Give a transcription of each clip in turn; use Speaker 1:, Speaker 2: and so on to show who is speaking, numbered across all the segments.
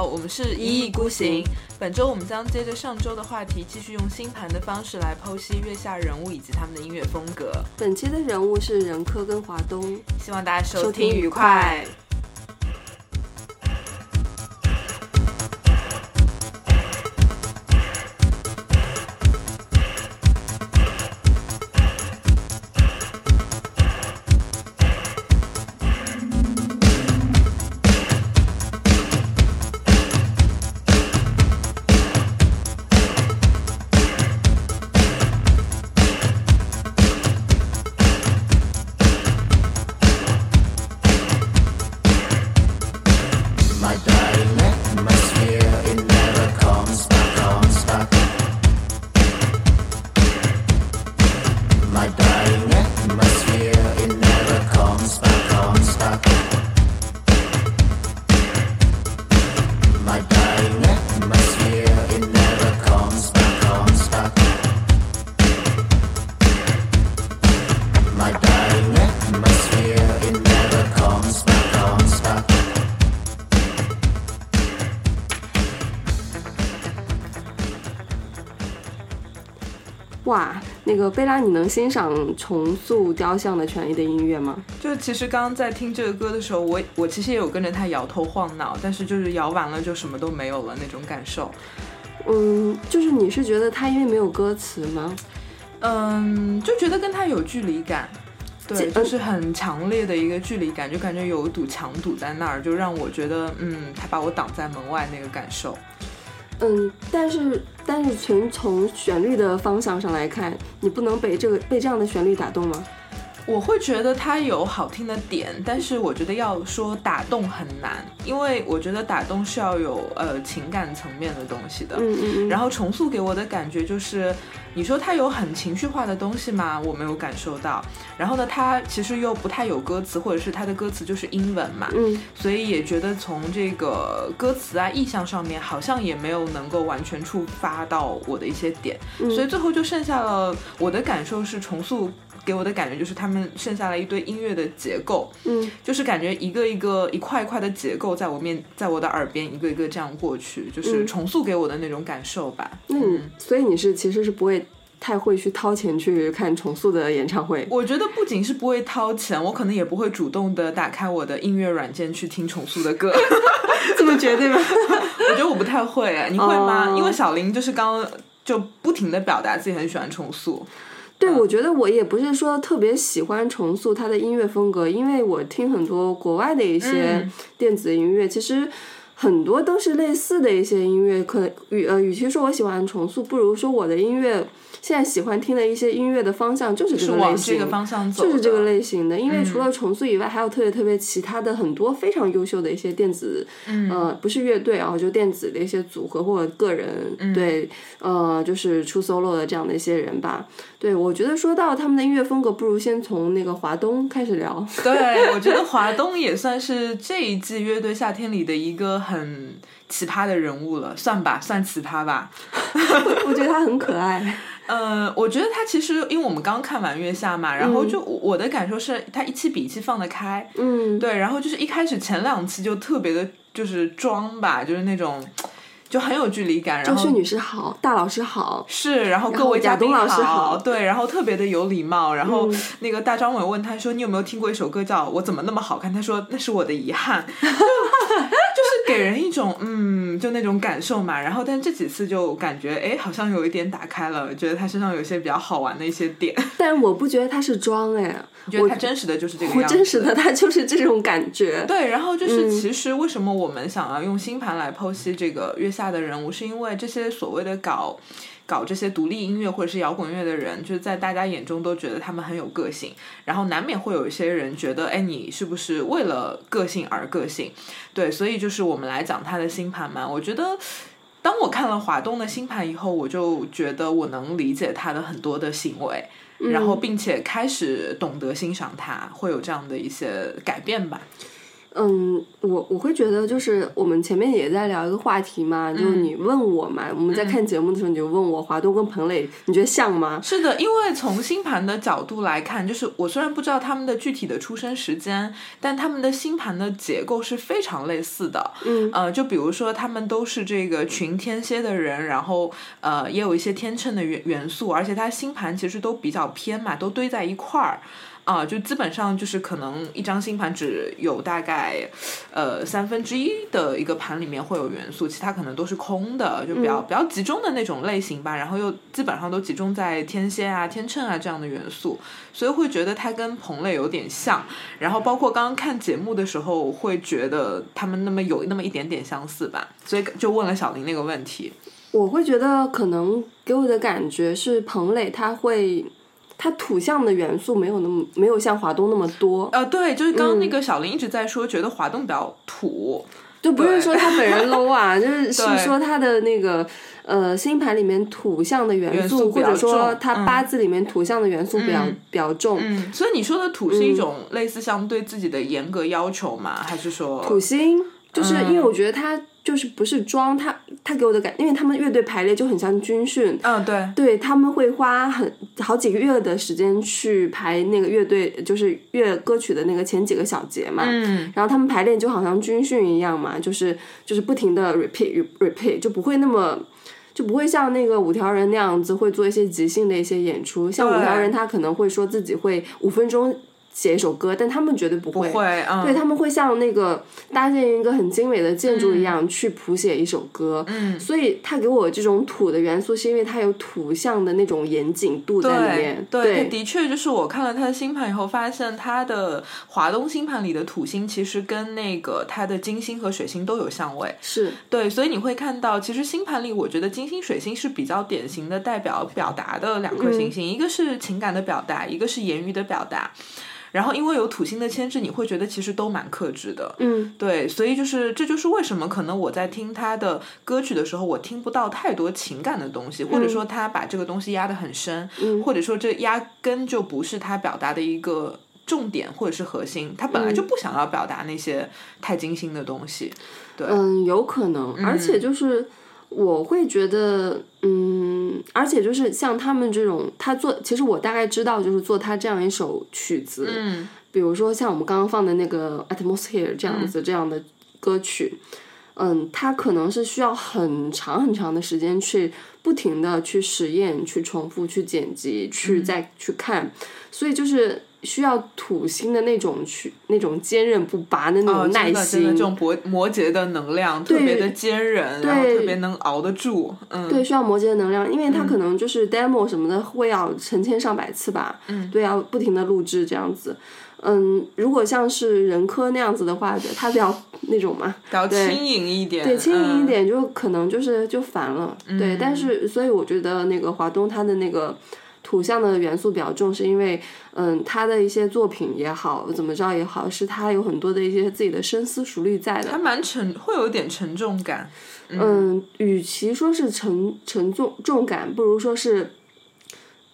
Speaker 1: 好，我们是一意孤行。本周我们将接着上周的话题，继续用星盘的方式来剖析月下人物以及他们的音乐风格。
Speaker 2: 本期的人物是任科跟华东，
Speaker 1: 希望大家收
Speaker 2: 收听愉快。那个贝拉，你能欣赏重塑雕像的权利的音乐吗？
Speaker 1: 就其实刚刚在听这个歌的时候，我我其实也有跟着他摇头晃脑，但是就是摇完了就什么都没有了那种感受。
Speaker 2: 嗯，就是你是觉得他因为没有歌词吗？
Speaker 1: 嗯，就觉得跟他有距离感。对，就是很强烈的一个距离感，就感觉有一堵墙堵在那儿，就让我觉得，嗯，他把我挡在门外那个感受。
Speaker 2: 嗯，但是但是从从旋律的方向上来看，你不能被这个被这样的旋律打动吗？
Speaker 1: 我会觉得它有好听的点，但是我觉得要说打动很难，因为我觉得打动是要有呃情感层面的东西的。
Speaker 2: 嗯嗯嗯。
Speaker 1: 然后重塑给我的感觉就是，你说它有很情绪化的东西吗？我没有感受到。然后呢，它其实又不太有歌词，或者是它的歌词就是英文嘛，
Speaker 2: 嗯
Speaker 1: 所以也觉得从这个歌词啊、意象上面，好像也没有能够完全触发到我的一些点，
Speaker 2: 嗯
Speaker 1: 所以最后就剩下了我的感受是重塑。给我的感觉就是他们剩下了一堆音乐的结构，
Speaker 2: 嗯
Speaker 1: 就是感觉一个一个一块一块的结构在我面，在我的耳边一个一个这样过去，就是
Speaker 2: 嗯
Speaker 1: 重塑给我的那种感受吧。嗯
Speaker 2: 所以你是其实是不会太会去掏钱去看重塑的演唱会。
Speaker 1: 我觉得不仅是不会掏钱，我可能也不会主动的打开我的音乐软件去听重塑的歌。
Speaker 2: 这么绝对吗？
Speaker 1: 我觉得我不太会，你会吗？
Speaker 2: 哦
Speaker 1: 因为小林就是刚刚就不停的表达自己很喜欢重塑。
Speaker 2: 对，我觉得我也不是说特别喜欢重塑他的音乐风格，因为我听很多国外的一些
Speaker 1: 嗯
Speaker 2: 电子音乐，其实很多都是类似的一些音乐。可能与呃，与其说我喜欢重塑，不如说我的音乐现在喜欢听的一些音乐的方向就是这个类型，
Speaker 1: 往这个方向走，
Speaker 2: 就是这个类型的。因为除
Speaker 1: 嗯
Speaker 2: 了重塑以外，还有特别特别其他的很多非常优秀的一些电子，
Speaker 1: 嗯
Speaker 2: 呃，不是乐队啊，就电子的一些组合或者个人，
Speaker 1: 嗯
Speaker 2: 对，呃，就是出 solo 的这样的一些人吧。对，我觉得说到他们的音乐风格，不如先从那个华东开始聊。
Speaker 1: 对，我觉得华东也算是这一季乐队夏天里的一个很奇葩的人物了，算吧，算奇葩吧。
Speaker 2: 我觉得他很可爱。
Speaker 1: 呃，我觉得他其实，因为我们刚看完月下嘛，然后就我的感受是，他一期比一期放得开，
Speaker 2: 嗯，
Speaker 1: 对，然后就是一开始前两期就特别的，就是装吧，就是那种就很有距离感，然后
Speaker 2: 周迅女士好，大老师好。
Speaker 1: 是，然后各位嘉宾
Speaker 2: 老师好
Speaker 1: 对，然后特别的有礼貌，然后
Speaker 2: 嗯
Speaker 1: 那个大张伟问他说：“你有没有听过一首歌叫《我怎么那么好看》？”他说：“那是我的遗憾。”就 就是给人一种嗯，就那种感受嘛。然后，但这几次就感觉哎，好像有一点打开了，觉得他身上有一些比较好玩的一些点。
Speaker 2: 但我不觉得他是装哎，
Speaker 1: 我觉得他真实的就是这个样子。
Speaker 2: 真实的他就是这种感觉。
Speaker 1: 对，然后就是
Speaker 2: 嗯
Speaker 1: 其实为什么我们想要用星盘来剖析这个月下的人物，是因为这些所谓的搞搞这些独立音乐或者是摇滚乐的人，就是在大家眼中都觉得他们很有个性，然后难免会有一些人觉得，哎，你是不是为了个性而个性？对，所以就是我们来讲他的星盘嘛，我觉得。当我看了华东的星盘以后，我就觉得我能理解他的很多的行为，然后并且开始懂得欣赏他，会有这样的一些改变吧。
Speaker 2: 嗯，我我会觉得就是我们前面也在聊一个话题嘛，就是你问我嘛，我们在看节目的时候你就问我华东跟彭磊，你觉得像吗？
Speaker 1: 是的，因为从星盘的角度来看，就是我虽然不知道他们的具体的出生时间，但他们的星盘的结构是非常类似的。
Speaker 2: 嗯，
Speaker 1: 呃，就比如说他们都是这个群天蝎的人，然后呃也有一些天秤的元元素，而且他星盘其实都比较偏嘛，都堆在一块儿。啊，就基本上就是可能一张星盘只有大概，呃三分之一的一个盘里面会有元素，其他可能都是空的，就比较比较集中的那种类型吧。然后又基本上都集中在天蝎啊、天秤啊这样的元素，所以会觉得它跟彭磊有点像。然后包括刚刚看节目的时候，会觉得他们那么有那么一点点相似吧。所以就问了小林那个问题。
Speaker 2: 我会觉得可能给我的感觉是彭磊他会。它土象的元素没有那么没有像华东那么多。
Speaker 1: 呃，对，就是刚刚那个小林一直在说，觉得华东比较土，
Speaker 2: 就不是说他本人 low 啊，就是是说他的那个呃星盘里面土象的元
Speaker 1: 素，
Speaker 2: 或者说他八字里面土象的元素比较比较重。
Speaker 1: 嗯，所以你说的土是一种类似像对自己的严格要求吗？还是说
Speaker 2: 土星？就是因为我觉得他。就是不是装他，他给我的感，因为他们乐队排练就很像军训，
Speaker 1: 嗯，对，
Speaker 2: 对他们会花很好几个月的时间去排那个乐队，就是乐歌曲的那个前几个小节嘛，
Speaker 1: 嗯，
Speaker 2: 然后他们排练就好像军训一样嘛，就是就是不停的 repeat repeat，就不会那么就不会像那个五条人那样子会做一些即兴的一些演出，像五条人他可能会说自己会五分钟。写一首歌，但他们绝对不会，对他们会像那个搭建一个很精美的建筑一样去谱写一首歌。
Speaker 1: 嗯，
Speaker 2: 所以他给我这种土的元素，是因为他有土象的那种严谨度在里面。
Speaker 1: 对，的确，就是我看了他的星盘以后，发现他的华东星盘里的土星其实跟那个他的金星和水星都有相位。
Speaker 2: 是
Speaker 1: 对，所以你会看到，其实星盘里，我觉得金星、水星是比较典型的代表表达的两颗行星，一个是情感的表达，一个是言语的表达。然后因为有土星的牵制，你会觉得其实都蛮克制的。
Speaker 2: 嗯，
Speaker 1: 对，所以就是这就是为什么可能我在听他的歌曲的时候，我听不到太多情感的东西，或者说他把这个东西压得很深，或者说这压根就不是他表达的一个重点或者是核心，他本来就不想要表达那些太精心的东西。对，
Speaker 2: 嗯，有可能，而且就是我会觉得，嗯。而且就是像他们这种，他做其实我大概知道，就是做他这样一首曲子，
Speaker 1: 嗯，
Speaker 2: 比如说像我们刚刚放的那个 atmosphere 这样子这样的歌曲，嗯，他可能是需要很长很长的时间去不停的去实验、去重复、去剪辑、去再去看，所以就是。需要土星的那种去那种坚韧不拔的那种耐心，
Speaker 1: 这种摩摩羯的能量特别的坚韧，然后特别能熬得住。嗯，
Speaker 2: 对，需要摩羯的能量，因为他可能就是 demo 什么的会要成千上百次吧。
Speaker 1: 嗯，
Speaker 2: 对，要不停的录制这样子。嗯，如果像是人科那样子的话，他比较那种嘛，
Speaker 1: 比较轻盈一点，
Speaker 2: 对，轻盈一点就可能就是就烦了。对，但是所以我觉得那个华东他的那个。土象的元素比较重，是因为，嗯，他的一些作品也好，怎么着也好，是他有很多的一些自己的深思熟虑在的。
Speaker 1: 还蛮沉，会有点沉重感。
Speaker 2: 嗯，与其说是沉沉重重感，不如说是。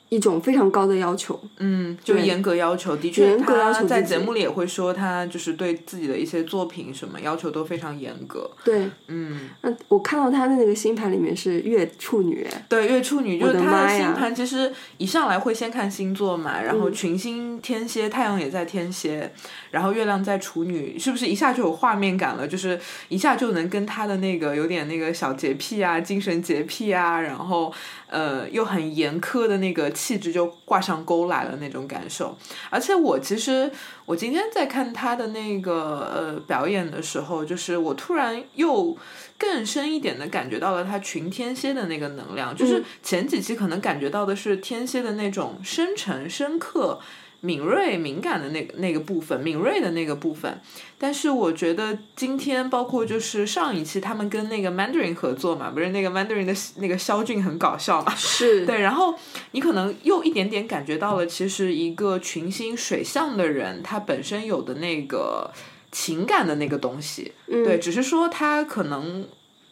Speaker 2: 一种非常高的要求，
Speaker 1: 嗯，就严格要求，的确，他在节目里也会说，他就是对自己的一些作品什么要求都非常严格。
Speaker 2: 对，
Speaker 1: 嗯，
Speaker 2: 那我看到他的那个星盘里面是月处女，
Speaker 1: 对，月处女就是他的星盘，其实一上来会先看星座嘛，然后群星天蝎，太阳也在天蝎，然后月亮在处女，是不是一下就有画面感了？就是一下就能跟他的那个有点那个小洁癖啊，精神洁癖啊，然后。呃，又很严苛的那个气质就挂上钩来了那种感受，而且我其实我今天在看他的那个呃表演的时候，就是我突然又更深一点的感觉到了他群天蝎的那个能量，就是前几期可能感觉到的是天蝎的那种深沉深刻。敏锐、敏感的那个那个部分，敏锐的那个部分。但是我觉得今天，包括就是上一期他们跟那个 Mandarin 合作嘛，不是那个 Mandarin 的那个肖俊很搞笑嘛？
Speaker 2: 是
Speaker 1: 对，然后你可能又一点点感觉到了，其实一个群星水象的人，他本身有的那个情感的那个东西，对，只是说他可能。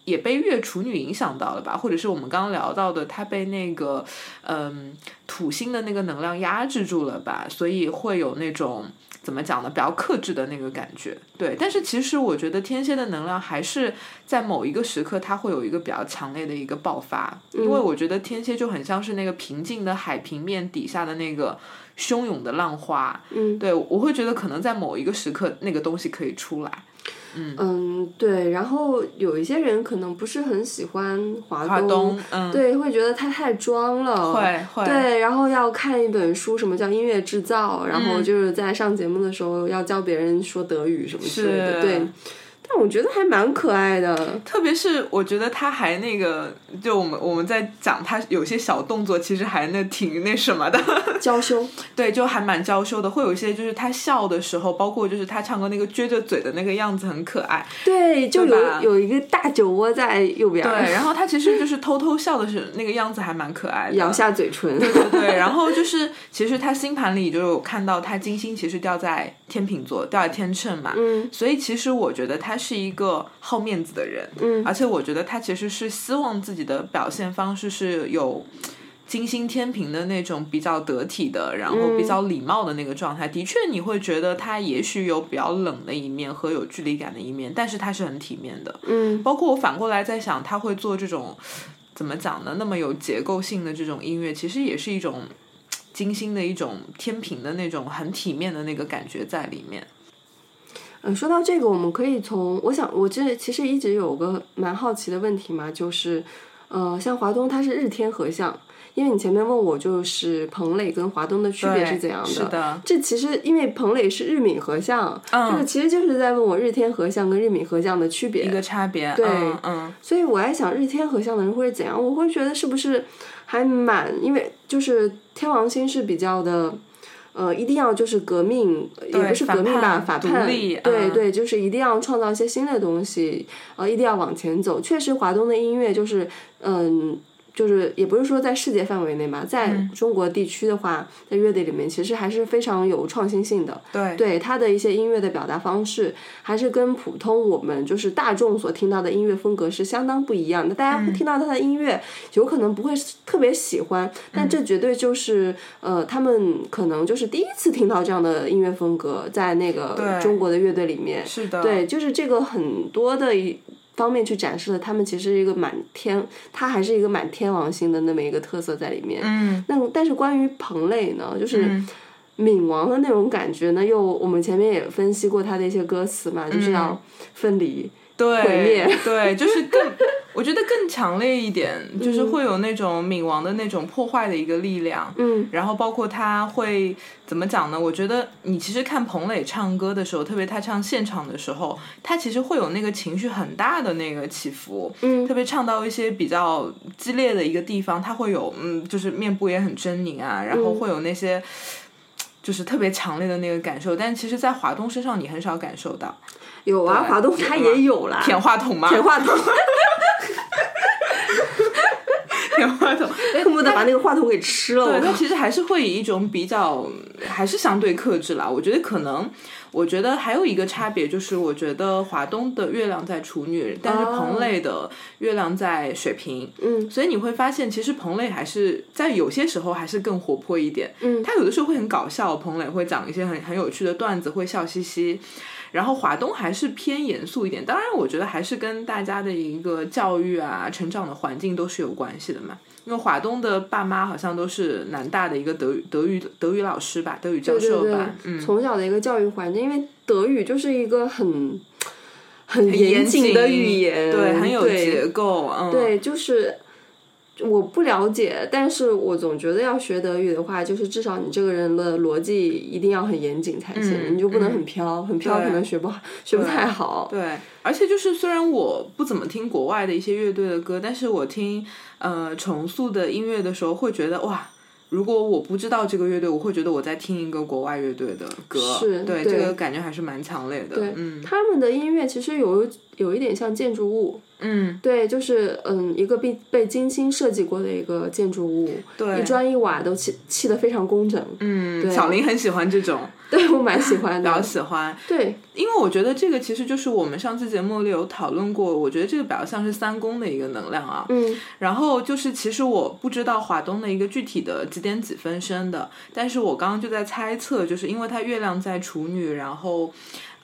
Speaker 1: 也被月处女影响到了吧，或者是我们刚刚聊到的，他被那个嗯土星的那个能量压制住了吧，所以会有那种怎么讲呢，比较克制的那个感觉。对，但是其实我觉得天蝎的能量还是在某一个时刻，它会有一个比较强烈的一个爆发，因为我觉得天蝎就很像是那个平静的海平面底下的那个汹涌的浪花。
Speaker 2: 嗯，
Speaker 1: 对我会觉得可能在某一个时刻，那个东西可以出来。
Speaker 2: 嗯，对，然后有一些人可能不是很喜欢华
Speaker 1: 东，嗯，
Speaker 2: 对，会觉得他太装了，
Speaker 1: 会。会，
Speaker 2: 对，然后要看一本书，什么叫音乐制造，然后就是在上节目的时候要教别人说德语什么之类的，对。但我觉得还蛮可爱的，
Speaker 1: 特别是我觉得他还那个，就我们我们在讲他有些小动作，其实还那挺那什么的，
Speaker 2: 娇羞，
Speaker 1: 对，就还蛮娇羞的。会有一些就是他笑的时候，包括就是他唱歌那个撅着嘴的那个样子很可爱，
Speaker 2: 对，就有有一个大酒窝在右边，
Speaker 1: 对，然后他其实就是 偷偷笑的是那个样子还蛮可爱的，
Speaker 2: 咬下嘴唇，
Speaker 1: 对对对，然后就是其实他星盘里就有看到他金星其实掉在天秤座，掉在天秤嘛，
Speaker 2: 嗯，
Speaker 1: 所以其实我觉得他。他是一个好面子的人，
Speaker 2: 嗯，
Speaker 1: 而且我觉得他其实是希望自己的表现方式是有金星天平的那种比较得体的，然后比较礼貌的那个状态。的确，你会觉得他也许有比较冷的一面和有距离感的一面，但是他是很体面的，
Speaker 2: 嗯。
Speaker 1: 包括我反过来在想，他会做这种怎么讲呢？那么有结构性的这种音乐，其实也是一种金星的一种天平的那种很体面的那个感觉在里面。
Speaker 2: 嗯，说到这个，我们可以从我想，我这其实一直有个蛮好奇的问题嘛，就是，呃，像华东它是日天合相，因为你前面问我就是彭磊跟华东的区别是怎样的，
Speaker 1: 是的，
Speaker 2: 这其实因为彭磊是日闽合相，这个其实就是在问我日天合相跟日闽合相的区别
Speaker 1: 一个差别，
Speaker 2: 对，
Speaker 1: 嗯，
Speaker 2: 所以我在想日天合相的人会怎样，我会觉得是不是还蛮，因为就是天王星是比较的。呃，一定要就是革命，也不是革命吧，反叛，对对，就是一定要创造一些新的东西，呃，一定要往前走。确实，华东的音乐就是，嗯。就是也不是说在世界范围内嘛，在中国地区的话，在乐队里面其实还是非常有创新性的。
Speaker 1: 对，
Speaker 2: 对他的一些音乐的表达方式，还是跟普通我们就是大众所听到的音乐风格是相当不一样的。大家听到他的音乐，有可能不会特别喜欢，但这绝对就是呃，他们可能就是第一次听到这样的音乐风格，在那个中国的乐队里面。
Speaker 1: 是的。
Speaker 2: 对，就是这个很多的一。方面去展示了他们其实一个满天，他还是一个满天王星的那么一个特色在里面。
Speaker 1: 嗯。
Speaker 2: 那但是关于彭磊呢，就是冥王的那种感觉呢，又我们前面也分析过他的一些歌词嘛，就是要分离。
Speaker 1: 对，对，就是更，我觉得更强烈一点，就是会有那种冥王的那种破坏的一个力量。
Speaker 2: 嗯，
Speaker 1: 然后包括他会怎么讲呢？我觉得你其实看彭磊唱歌的时候，特别他唱现场的时候，他其实会有那个情绪很大的那个起伏。
Speaker 2: 嗯，
Speaker 1: 特别唱到一些比较激烈的一个地方，他会有嗯，就是面部也很狰狞啊，然后会有那些就是特别强烈的那个感受。但其实，在华东身上，你很少感受到。
Speaker 2: 有啊，华东他也有啦。
Speaker 1: 舔话筒吗？
Speaker 2: 舔话筒。
Speaker 1: 舔话筒，
Speaker 2: 恨不得把那个话筒给吃了。
Speaker 1: 对，他其实还是会以一种比较，还是相对克制啦。我觉得可能，我觉得还有一个差别就是，我觉得华东的月亮在处女，但是彭磊的月亮在水瓶。
Speaker 2: 嗯。
Speaker 1: 所以你会发现，其实彭磊还是在有些时候还是更活泼一点。
Speaker 2: 嗯。
Speaker 1: 他有的时候会很搞笑，彭磊会讲一些很很有趣的段子，会笑嘻嘻。然后华东还是偏严肃一点，当然我觉得还是跟大家的一个教育啊、成长的环境都是有关系的嘛。因为华东的爸妈好像都是南大的一个德语德语德语老师吧，德语教授吧，
Speaker 2: 嗯，从小的一个教育环境，因为德语就是一个很很
Speaker 1: 严
Speaker 2: 谨的语言，
Speaker 1: 对，很有结构，嗯，
Speaker 2: 对，就是。我不了解，但是我总觉得要学德语的话，就是至少你这个人的逻辑一定要很严谨才行，你就不能很飘，很飘可能学不好，学不太好。
Speaker 1: 对，而且就是虽然我不怎么听国外的一些乐队的歌，但是我听呃重塑的音乐的时候，会觉得哇如果我不知道这个乐队，我会觉得我在听一个国外乐队的歌，对
Speaker 2: 是对
Speaker 1: 这个感觉还是蛮强烈的。
Speaker 2: 对，
Speaker 1: 嗯。
Speaker 2: 他们的音乐其实有有一点像建筑物，
Speaker 1: 嗯，
Speaker 2: 对，就是嗯，一个被被精心设计过的一个建筑物，
Speaker 1: 对。
Speaker 2: 一砖一瓦都砌砌得非常工整，
Speaker 1: 嗯，小林很喜欢这种，
Speaker 2: 对我蛮喜欢的
Speaker 1: 比较。喜欢，
Speaker 2: 对，
Speaker 1: 因为我觉得这个其实就是我们上次节目里有讨论过，我觉得这个比较像是三宫的一个能量啊。
Speaker 2: 嗯
Speaker 1: 然后就是，其实我不知道华东的一个具体的几点几分生的，但是我刚刚就在猜测，就是因为它月亮在处女，然后。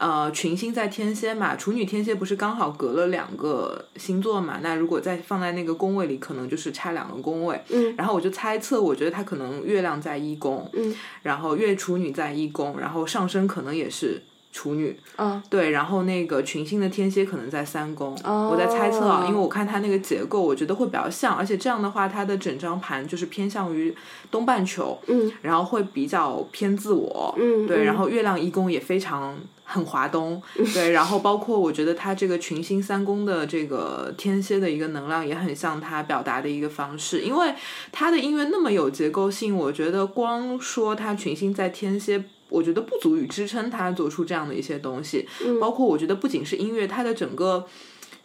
Speaker 1: 呃，群星在天蝎嘛，处女天蝎不是刚好隔了两个星座嘛？那如果再放在那个宫位里，可能就是差两个宫位。
Speaker 2: 嗯
Speaker 1: 然后我就猜测，我觉得它可能月亮在一宫，
Speaker 2: 嗯
Speaker 1: 然后月处女在一宫，然后上升可能也是处女，
Speaker 2: 啊
Speaker 1: 对，然后那个群星的天蝎可能在三宫，
Speaker 2: 哦
Speaker 1: 我在猜测啊，因为我看它那个结构，我觉得会比较像，而且这样的话，它的整张盘就是偏向于东半球，
Speaker 2: 嗯
Speaker 1: 然后会比较偏自我，
Speaker 2: 嗯对
Speaker 1: 然后月亮一宫也非常很华东，对，然后包括我觉得他这个群星三宫的这个天蝎的一个能量也很像他表达的一个方式，因为他的音乐那么有结构性，我觉得光说他群星在天蝎。我觉得不足以支撑他做出这样的一些东西，包括我觉得不仅是音乐，他的整个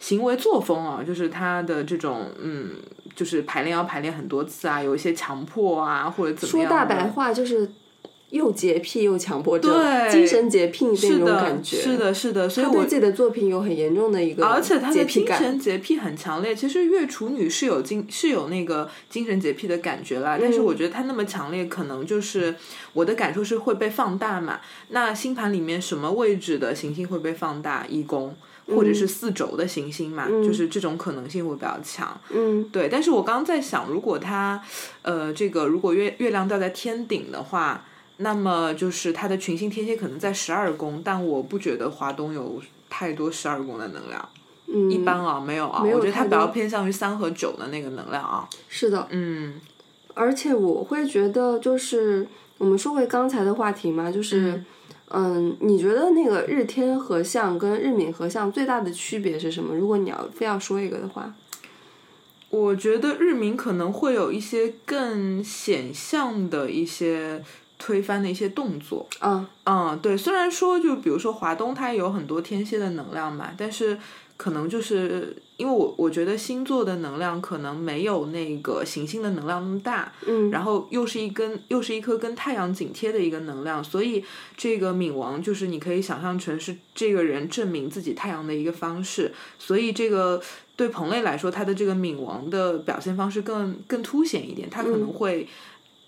Speaker 1: 行为作风啊，就是他的这种嗯，就是排练要排练很多次啊，有一些强迫啊，或者怎么样说。
Speaker 2: 大白话就是又洁癖又强迫症，
Speaker 1: 对
Speaker 2: 精神洁癖那种感觉。
Speaker 1: 是的，是的，所以我
Speaker 2: 对自己的作品有很严重的一个
Speaker 1: 而且他的精。神洁癖很强烈。其实月处女是有精是有那个精神洁癖的感觉啦，但是
Speaker 2: 嗯
Speaker 1: 我觉得他那么强烈，可能就是我的感受是会被放大嘛。那星盘里面什么位置的行星会被放大？一宫。或者是四轴的行星嘛，就是这种可能性会比较强。
Speaker 2: 嗯
Speaker 1: 对，但是我刚刚在想，如果它，呃，这个如果月月亮掉在天顶的话，那么就是它的群星天蝎可能在十二宫，但我不觉得华东有太多十二宫的能量，
Speaker 2: 嗯，
Speaker 1: 一般啊，没有啊，
Speaker 2: 有
Speaker 1: 我觉得它比较偏向于三和九的那个能量啊。
Speaker 2: 是的，
Speaker 1: 嗯。
Speaker 2: 而且我会觉得，就是我们说回刚才的话题嘛，就是，嗯。你觉得那个日天合相跟日冥合相最大的区别是什么？如果你要非要说一个的话，
Speaker 1: 我觉得日冥可能会有一些更显象的一些推翻的一些动作。
Speaker 2: 嗯，
Speaker 1: 嗯，对，虽然说就比如说华东它也有很多天蝎的能量嘛，但是可能就是因为我我觉得星座的能量可能没有那个行星的能量那么大，
Speaker 2: 嗯，
Speaker 1: 然后又是一根又是一颗跟太阳紧贴的一个能量，所以这个冥王就是你可以想象成是这个人证明自己太阳的一个方式，所以这个对彭磊来说，他的这个冥王的表现方式更更凸显一点，他可能会。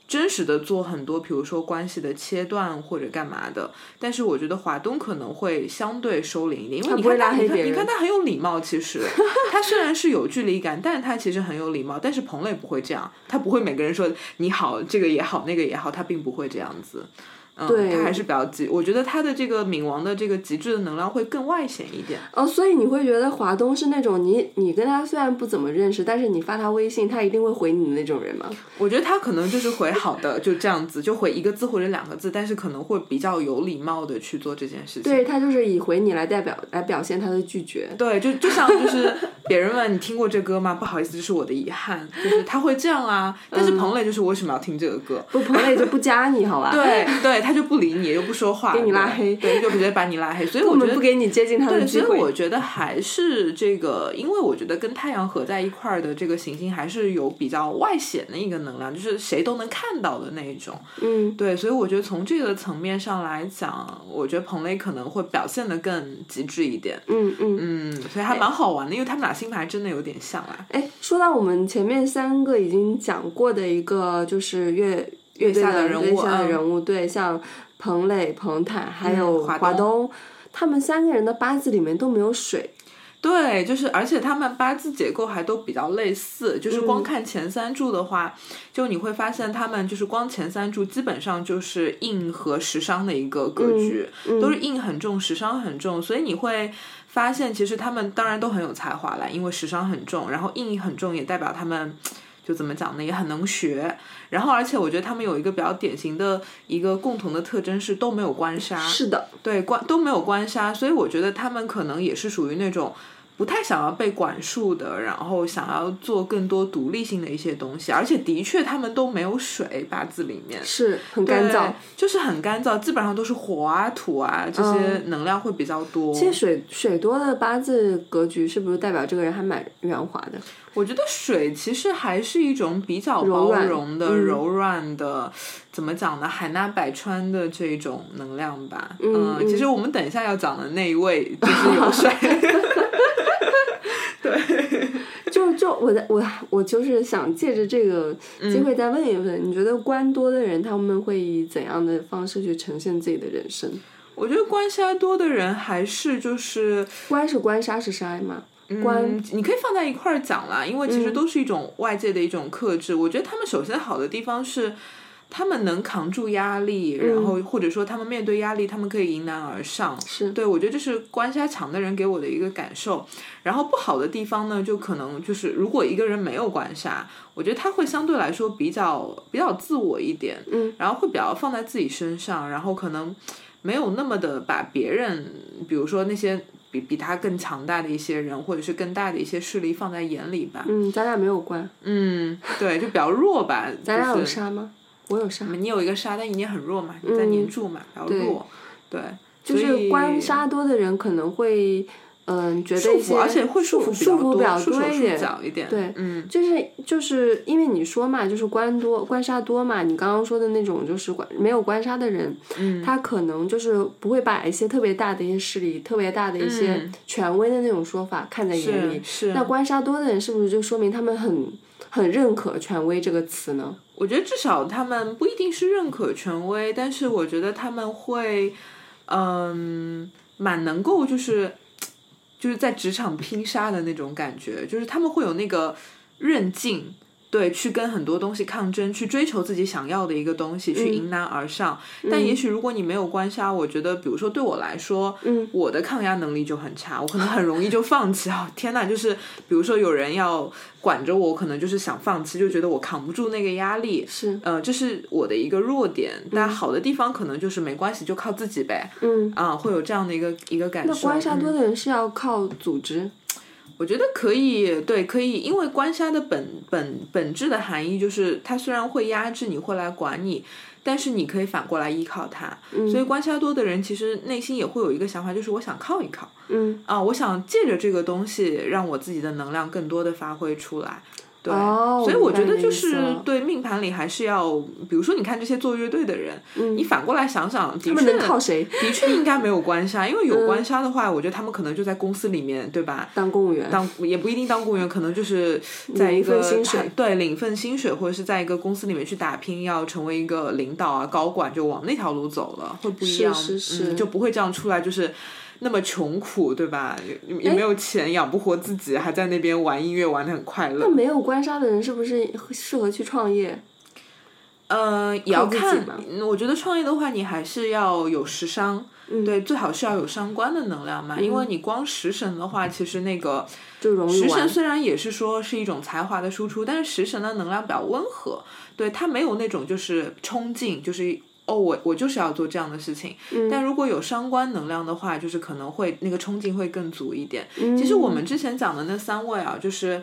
Speaker 1: 真实的做很多，比如说关系的切断或者干嘛的，但是我觉得华东可能会相对收敛一点，因为你看他，你看，他很有礼貌，其实他虽然是有距离感，但是他其实很有礼貌。但是彭磊不会这样，他不会每个人说你好，这个也好，那个也好，他并不会这样子。嗯，
Speaker 2: 对
Speaker 1: 他还是比较极，我觉得他的这个冥王的这个极致的能量会更外显一点。
Speaker 2: 哦，所以你会觉得华东是那种你你跟他虽然不怎么认识，但是你发他微信，他一定会回你的那种人吗？
Speaker 1: 我觉得他可能就是回好的，就这样子，就回一个字或者两个字，但是可能会比较有礼貌的去做这件事情。
Speaker 2: 对他就是以回你来代表来表现他的拒绝。
Speaker 1: 对，就就像就是别人问你听过这歌吗？不好意思，这是我的遗憾，就是他会这样啊。但是彭磊就是为什么要听这个歌？
Speaker 2: 不，彭磊就不加你好吧？
Speaker 1: 对对，他就不理你，又不说话，
Speaker 2: 给你拉黑
Speaker 1: 对，就直接把你拉黑。所以我觉得
Speaker 2: 不给你接近他的
Speaker 1: 对，
Speaker 2: 机会。
Speaker 1: 所以我觉得还是这个，因为我觉得跟太阳合在一块儿的这个行星还是有比较外显的一个能量，就是谁都能看到的那一种。
Speaker 2: 嗯，
Speaker 1: 对，所以我觉得从这个层面上来讲，我觉得彭磊可能会表现的更极致一点。
Speaker 2: 嗯嗯。
Speaker 1: 嗯，所以还蛮好玩的，因为他们俩星盘真的有点像啊。
Speaker 2: 哎，说到我们前面三个已经讲过的一个，就是月乐队
Speaker 1: 下的人物
Speaker 2: 月下的
Speaker 1: 嗯
Speaker 2: 人物，对，像彭磊、彭坦还有
Speaker 1: 华
Speaker 2: 华
Speaker 1: 东
Speaker 2: 他们三个人的八字里面都没有水。
Speaker 1: 对，就是而且他们八字结构还都比较类似，就是光
Speaker 2: 嗯
Speaker 1: 看前三柱的话，就你会发现他们就是光前三柱基本上就是印和食伤的一个格局，
Speaker 2: 嗯
Speaker 1: 都是印很重，食伤很重，所以你会发现其实他们当然都很有才华了，因为食伤很重，然后印很重也代表他们。就怎么讲呢，也很能学，然后而且我觉得他们有一个比较典型的一个共同的特征是都没有官杀，
Speaker 2: 是的，
Speaker 1: 对官都没有官杀，所以我觉得他们可能也是属于那种不太想要被管束的，然后想要做更多独立性的一些东西，而且的确他们都没有水，八字里面
Speaker 2: 是很干燥，
Speaker 1: 就是很干燥，基本上都是火啊、土啊这些能量会比较多。
Speaker 2: 嗯其实水水多的八字格局是不是代表这个人还蛮圆滑的？
Speaker 1: 我觉得水其实还是一种比较包容的、
Speaker 2: 嗯
Speaker 1: 柔软的，怎么讲呢？海纳百川的这种能量吧。
Speaker 2: 嗯嗯
Speaker 1: 其实我们等一下要讲的那一位就是有 水。
Speaker 2: 就就我在我我就是想借着这个
Speaker 1: 嗯
Speaker 2: 机会再问一问，你觉得官多的人他们会以怎样的方式去呈现自己的人生？
Speaker 1: 我觉得官杀多的人还是就是
Speaker 2: 官是官，杀是杀嘛？官
Speaker 1: 嗯，你可以放在一块儿讲啦，因为其实都是一种外界的一种克制。我觉得他们首先好的地方是，他们能扛住压力，然后或者说他们面对压力，他们可以迎难而上。
Speaker 2: 是
Speaker 1: 对，我觉得这是官杀强的人给我的一个感受。然后不好的地方呢，就可能就是如果一个人没有官杀，我觉得他会相对来说比较比较自我一点，
Speaker 2: 嗯，
Speaker 1: 然后会比较放在自己身上，然后可能没有那么的把别人，比如说那些比比他更强大的一些人，或者是更大的一些势力放在眼里吧。
Speaker 2: 嗯，咱俩没有关，
Speaker 1: 嗯，对，就比较弱吧。
Speaker 2: 咱俩有
Speaker 1: 就是
Speaker 2: 杀吗？我有杀，
Speaker 1: 你有一个杀，但你也很弱嘛，你在黏住嘛，比较弱。对，
Speaker 2: 就是官杀多的人可能会。嗯，觉得
Speaker 1: 束
Speaker 2: 一些
Speaker 1: 缚，而且会
Speaker 2: 束
Speaker 1: 缚
Speaker 2: 束缚比较多一点。对，
Speaker 1: 嗯，
Speaker 2: 就是就是因为你说嘛，就是官多官杀多嘛，你刚刚说的那种就是官没有官杀的人，
Speaker 1: 嗯，
Speaker 2: 他可能就是不会把一些特别大的一些势力、特别大的一些
Speaker 1: 嗯
Speaker 2: 权威的那种说法看在眼里。
Speaker 1: 是是
Speaker 2: 那官杀多的人是不是就说明他们很很认可权威这个词呢？
Speaker 1: 我觉得至少他们不一定是认可权威，但是我觉得他们会，嗯，蛮能够就是就是在职场拼杀的那种感觉，就是他们会有那个韧劲。对，去跟很多东西抗争，去追求自己想要的一个东西，去迎难而上。但也许如果你没有关杀，我觉得，比如说对我来说，
Speaker 2: 嗯，
Speaker 1: 我的抗压能力就很差，我可能很容易就放弃啊！天哪，就是比如说有人要管着我，我可能就是想放弃，就觉得我扛不住那个压力。
Speaker 2: 是，
Speaker 1: 呃，这是我的一个弱点，但好的地方可能就是没关系，就靠自己呗。
Speaker 2: 嗯，
Speaker 1: 啊，会有这样的一个一个感受。
Speaker 2: 那关杀多
Speaker 1: 嗯
Speaker 2: 的人是要靠组织，
Speaker 1: 我觉得可以，对，可以，因为官杀的本本本质的含义就是，它虽然会压制你，会来管你，但是你可以反过来依靠它。
Speaker 2: 嗯
Speaker 1: 所以官杀多的人其实内心也会有一个想法，就是我想靠一靠
Speaker 2: 嗯，
Speaker 1: 啊，我想借着这个东西让我自己的能量更多的发挥出来。对，
Speaker 2: 哦
Speaker 1: 所以我觉得就是对命盘里还是要，比如说你看这些做乐队的人，你反过来想想，
Speaker 2: 他们
Speaker 1: 确
Speaker 2: 能靠谁？
Speaker 1: 的确应该没有官杀，因为
Speaker 2: 嗯
Speaker 1: 有官杀的话，我觉得他们可能就在公司里面，对吧？
Speaker 2: 当公务员，
Speaker 1: 当也不一定当公务员，可能就是在一
Speaker 2: 份
Speaker 1: 个
Speaker 2: 薪水
Speaker 1: 对领份薪水，或者是在一个公司里面去打拼，要成为一个领导啊、高管，就往那条路走了，会不一样，
Speaker 2: 是是
Speaker 1: 嗯，就不会这样出来，就是。那么穷苦，对吧？也也没有钱养不活自己，还在那边玩音乐玩的很快乐
Speaker 2: 那。没有官杀的人是不是适合去创业？
Speaker 1: 呃，也要看我觉得创业的话，你还是要有食伤，
Speaker 2: 嗯
Speaker 1: 对，最好是要有伤官的能量嘛。因为你光食神的话，其实那个
Speaker 2: 就容易
Speaker 1: 食神虽然也是说是一种才华的输出，但是食神的能量比较温和，对它没有那种就是冲劲，就是。哦，我我就是要做这样的事情，
Speaker 2: 嗯
Speaker 1: 但如果有伤官能量的话，就是可能会那个冲劲会更足一点。
Speaker 2: 嗯
Speaker 1: 其实我们之前讲的那三位啊，就是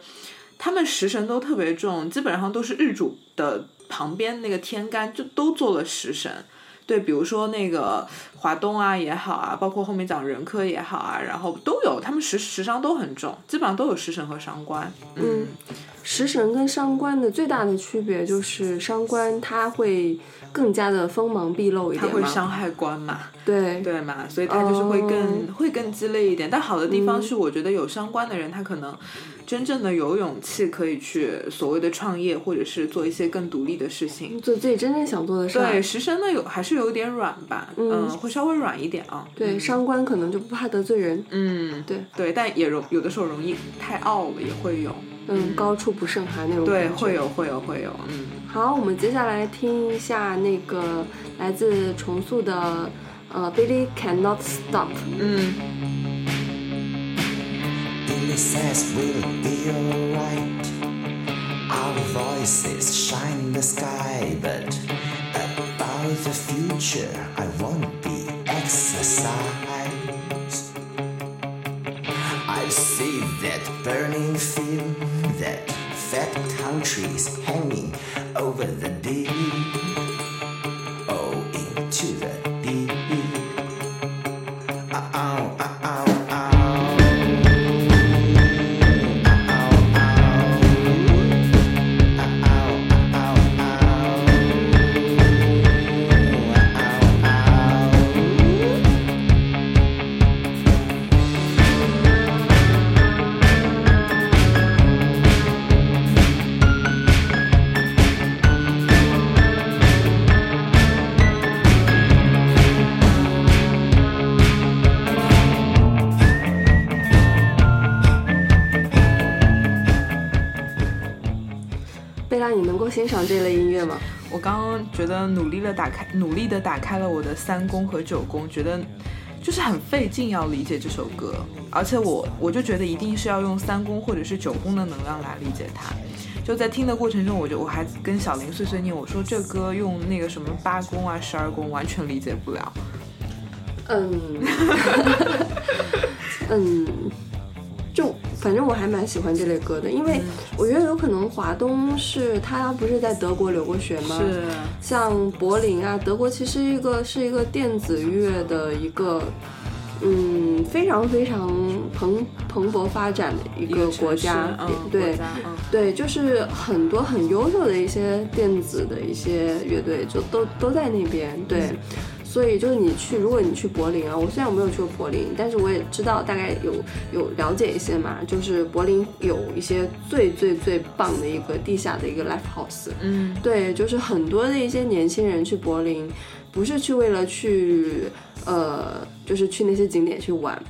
Speaker 1: 他们食神都特别重，基本上都是日主的旁边那个天干就都做了食神。对，比如说那个华东啊也好啊，包括后面讲人科也好啊，然后都有，他们食食伤都很重，基本上都有食神和伤官。嗯，
Speaker 2: 食神跟伤官的最大的区别就是伤官它会更加的锋芒毕露一
Speaker 1: 它会伤害官嘛，
Speaker 2: 对
Speaker 1: 对嘛，所以他就是会更、
Speaker 2: 哦
Speaker 1: 会更激烈一点。但好的地方是，我觉得有伤官的人，他可能真正的有勇气可以去所谓的创业，或者是做一些更独立的事情。
Speaker 2: 做自己真正想做的事儿。
Speaker 1: 对，食神呢有还是有点软吧，嗯，会稍微软一点啊。
Speaker 2: 对，伤官可能就不怕得罪人，
Speaker 1: 嗯，
Speaker 2: 对
Speaker 1: 对，但也容有的时候容易太傲了，也会有。
Speaker 2: 嗯，高处不胜寒那种
Speaker 1: 对，
Speaker 2: 感觉
Speaker 1: 会有会有会有，嗯。
Speaker 2: 好，我们接下来听一下那个来自重塑的呃 Billy Cannot Stop。
Speaker 1: 嗯
Speaker 3: Billy says we'll be alright. Our voices shine in the sky, but about the future, I won't be exercised. I I see that burning field, that fat countries hanging over the deep.
Speaker 2: 欣赏这类音乐吗？
Speaker 1: 我刚刚觉得努力的打开，努力的打开了我的三宫和九宫，觉得就是很费劲要理解这首歌，而且我我就觉得一定是要用三宫或者是九宫的能量来理解它。就在听的过程中，我就我还跟小林碎碎念，我说这歌用那个什么八宫啊、十二宫完全理解不了。
Speaker 2: 嗯，嗯，就反正我还蛮喜欢这类歌的，因为我觉得有可能华东是他不是在德国留过学吗？
Speaker 1: 是，
Speaker 2: 像柏林啊，德国其实一个是一个电子乐的一个。嗯，非常非常蓬蓬勃发展的一个国家，
Speaker 1: 嗯、
Speaker 2: 对、对，就是很多很优秀的一些电子的一些乐队，就都都在那边，对。
Speaker 1: 嗯
Speaker 2: 所以就是你去，如果你去柏林啊，我虽然我没有去过柏林，但是我也知道大概有有了解一些嘛。就是柏林有一些最最最棒的一个地下的一个 life house，
Speaker 1: 嗯，
Speaker 2: 对，就是很多的一些年轻人去柏林，不是去为了去呃，就是去那些景点去玩，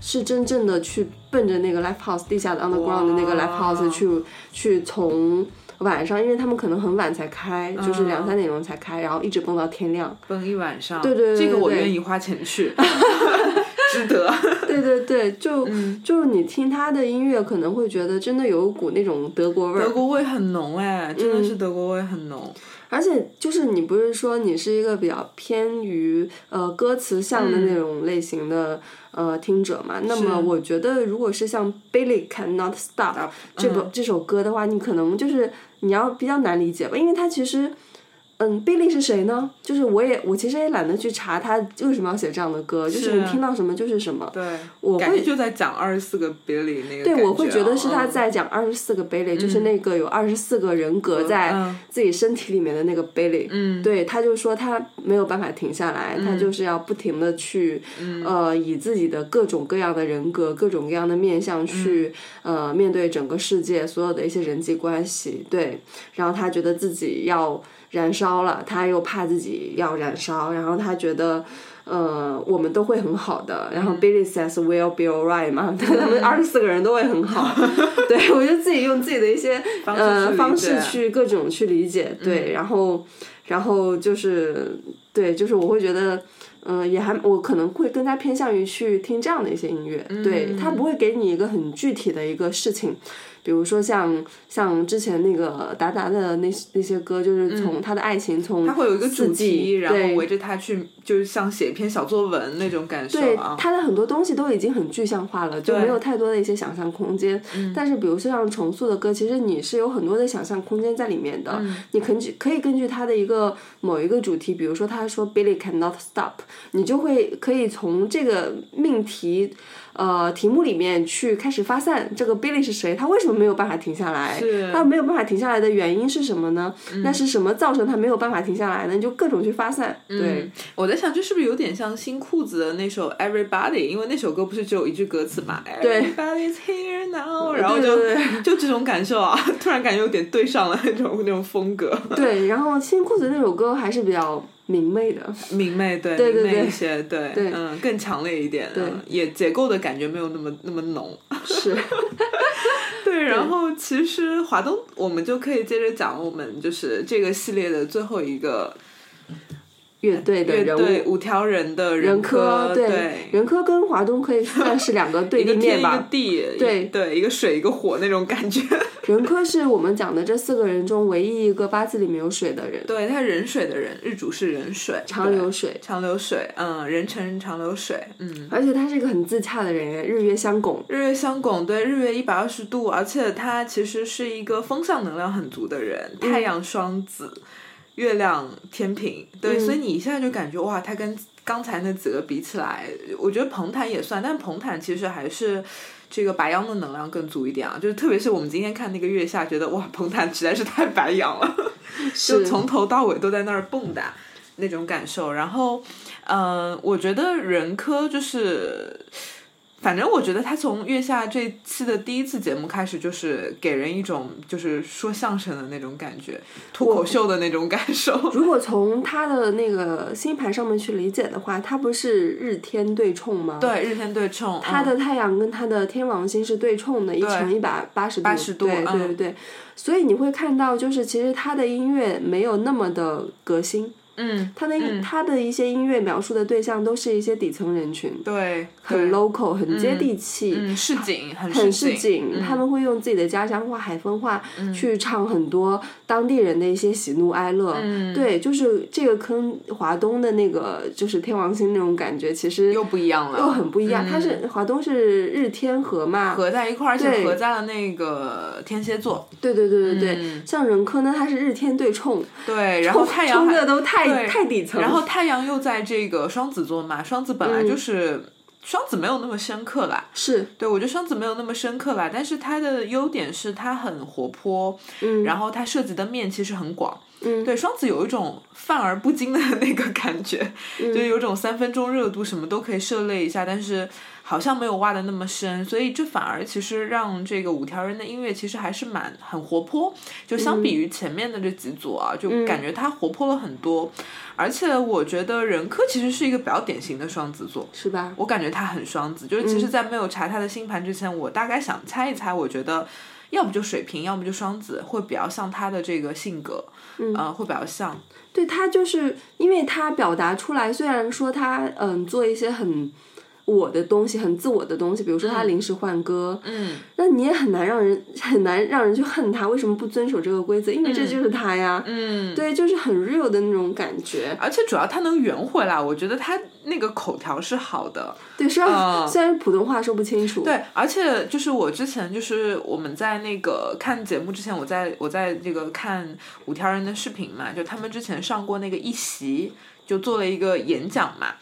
Speaker 2: 是真正的去奔着那个 life house 地下的 underground 的那个 life house 去去从。晚上，因为他们可能很晚才开，
Speaker 1: 嗯
Speaker 2: 就是两三点钟才开，然后一直蹦到天亮。
Speaker 1: 蹦一晚上，
Speaker 2: 对对对
Speaker 1: 这个我愿意花钱去，值得。
Speaker 2: 对对对，就、
Speaker 1: 嗯
Speaker 2: 就是你听他的音乐，可能会觉得真的有一股那种德国味儿。
Speaker 1: 德国味很浓哎，真的是德国味很浓。
Speaker 2: 而且就是你不是说你是一个比较偏于呃歌词向的那种类型的、呃听者嘛？那么我觉得如果是像 Billy Cannot Stop 这部、这首歌的话，你可能就是你要比较难理解吧，因为它其实。嗯，Billy 是谁呢？就是我也我其实也懒得去查他为什么要写这样的歌，就是你听到什么就是什么。
Speaker 1: 对，
Speaker 2: 我会
Speaker 1: 感觉就在讲二十四个 Billy 那个。
Speaker 2: 对，我会觉得是他
Speaker 1: 嗯
Speaker 2: 在讲二十四个 Billy，、就是那个有二十四个人格在
Speaker 1: 嗯
Speaker 2: 自己身体里面的那个 Billy。
Speaker 1: 嗯，
Speaker 2: 对，他就说他没有办法停下来，他就是要不停的去，
Speaker 1: 嗯
Speaker 2: 呃，以自己的各种各样的人格、各种各样的面相去，
Speaker 1: 嗯
Speaker 2: 呃，面对整个世界所有的一些人际关系。对，然后他觉得自己要燃烧了，他又怕自己要燃烧，然后他觉得。呃，我们都会很好的。然
Speaker 1: 嗯
Speaker 2: 后 Billy says we'll be alright 嘛，他们二十四个人都会很好。对我就自己用自己的一些呃方式去各种去理解，对，然后然后就是对，就是我会觉得。嗯，也还我可能会更加偏向于去听这样的一些音乐，对，它不会给你一个很具体的一个事情，比如说像像之前那个达达的那那些歌，就是从他的爱情从
Speaker 1: 他会有一个主题，然后围着他去，就是像写一篇小作文那种感受
Speaker 2: 对他。的很多东西都已经很具象化了，就没有太多的一些想象空间。
Speaker 1: 嗯
Speaker 2: 但是，比如说像重塑的歌，其实你是有很多的想象空间在里面的。
Speaker 1: 嗯
Speaker 2: 你根据可以根据他的一个某一个主题，比如说他说 Billy cannot stop，你就会可以从这个命题。呃，题目里面去开始发散，这个 Billy 是谁？他为什么没有办法停下来？
Speaker 1: 是
Speaker 2: 他没有办法停下来的原因是什么呢？
Speaker 1: 嗯
Speaker 2: 那是什么造成他没有办法停下来呢？你就各种去发散。对，
Speaker 1: 我在想，这是不是有点像新裤子的那首 Everybody？因为那首歌不是只有一句歌词嘛
Speaker 2: 对
Speaker 1: ，Everybody's here now，然后就就这种感受啊，突然感觉有点对上了那种那种风格，
Speaker 2: 对，然后新裤子那首歌还是比较明媚的。
Speaker 1: 明媚对
Speaker 2: 对对对。
Speaker 1: 明媚一些，对
Speaker 2: 对。
Speaker 1: 嗯，更强烈一点，
Speaker 2: 对。
Speaker 1: 嗯也结构的感觉没有那么那么浓。
Speaker 2: 是，
Speaker 1: 对，然后其实华东，我们就可以接着讲我们就是这个系列的最后一个
Speaker 2: 乐队的人
Speaker 1: 乐队
Speaker 2: 物。
Speaker 1: 五条人的
Speaker 2: 人
Speaker 1: 科，
Speaker 2: 对，人科跟华东可以 算是两个对
Speaker 1: 一个天一个。地，
Speaker 2: 对
Speaker 1: 对，一个水一个火那种感觉。
Speaker 2: 人科是我们讲的这四个人中唯一一个八字里面有水的人，
Speaker 1: 对，他人水的人，日主是人水，
Speaker 2: 长流水，
Speaker 1: 长流水，嗯，壬辰长流水，嗯。
Speaker 2: 而且他是一个很自洽的人，日月相拱。
Speaker 1: 日月相拱，对，日月一百二十度，而且他其实是一个风向能量很足的人，太阳双子，月亮天平，对，所以你一下就感觉哇，它跟刚才那几个比起来，我觉得彭坦也算，但彭坦其实还是这个白羊的能量更足一点啊，就是特别是我们今天看那个月下，觉得哇，彭坦实在是太白羊了，就从头到尾都在那儿蹦跶那种感受。然后，嗯、我觉得人科就是。反正我觉得他从月下这期的第一次节目开始，就是给人一种就是说相声的那种感觉，脱口秀的那种感受。
Speaker 2: 如果从他的那个星盘上面去理解的话，他不是日天对冲吗？，
Speaker 1: 对，日天对冲，嗯
Speaker 2: 他的太阳跟他的天王星是对冲的，一乘一百八十度。
Speaker 1: 80度
Speaker 2: 对对对，所以你会看到，就是其实他的音乐没有那么的革新，
Speaker 1: 嗯，
Speaker 2: 他的、他的一些音乐描述的对象都是一些底层人群，
Speaker 1: 对，
Speaker 2: 很 local，很接地气。
Speaker 1: 嗯，市井，很
Speaker 2: 很
Speaker 1: 市
Speaker 2: 市井，
Speaker 1: 嗯。
Speaker 2: 他们会用自己的家乡话、海风话、去唱很多当地人的一些喜怒哀乐。
Speaker 1: 嗯
Speaker 2: 对，就是这个坑华东的那个就是天王星那种感觉，其实
Speaker 1: 又不一样了，
Speaker 2: 又很不一样。它是华东是日天合嘛，
Speaker 1: 合在一块儿，而且
Speaker 2: 对
Speaker 1: 合在了那个天蝎座，
Speaker 2: 对对对对对。
Speaker 1: 嗯
Speaker 2: 像人科呢，它是日天对冲，
Speaker 1: 对，然后太阳
Speaker 2: 冲
Speaker 1: 还
Speaker 2: 的都太
Speaker 1: 对
Speaker 2: 太底层。
Speaker 1: 然后太阳又在这个双子座嘛，双子本来
Speaker 2: 嗯
Speaker 1: 就是。双子没有那么深刻啦，
Speaker 2: 是。
Speaker 1: 对我觉得双子没有那么深刻啦，但是它的优点是它很活泼，
Speaker 2: 嗯。
Speaker 1: 然后它涉及的面其实很广，
Speaker 2: 嗯。
Speaker 1: 对，双子有一种泛而不精的 那个感觉，
Speaker 2: 嗯。
Speaker 1: 就是有种三分钟热度，什么都可以涉猎一下，但是好像没有挖的那么深，所以这反而其实让这个五条人的音乐其实还是蛮很活泼，就相比于前面的这几组啊，就感觉他活泼了很多，而且我觉得任科其实是一个比较典型的双子座，
Speaker 2: 是吧？
Speaker 1: 我感觉他很双子，就是其实，在没有查他的星盘之前，我大概想猜一猜，我觉得要不就水瓶，要么就双子，会比较像他的这个性格，嗯、呃，会比较像。
Speaker 2: 对他就是因为他表达出来，虽然说他嗯做一些很我的东西，很自我的东西，比如说他临时换歌，
Speaker 1: 嗯，
Speaker 2: 那你也很难让人很难让人去恨他，为什么不遵守这个规则？因为这就是他呀，
Speaker 1: 嗯，
Speaker 2: 对，就是很 real 的那种感觉。
Speaker 1: 而且主要他能圆回来，我觉得他那个口条是好的。
Speaker 2: 对，虽然、
Speaker 1: 嗯
Speaker 2: 虽然普通话说不清楚，
Speaker 1: 对，而且就是我之前就是我们在那个看节目之前，我在我在这个看五条人的视频嘛，就他们之前上过那个一席，就做了一个演讲嘛。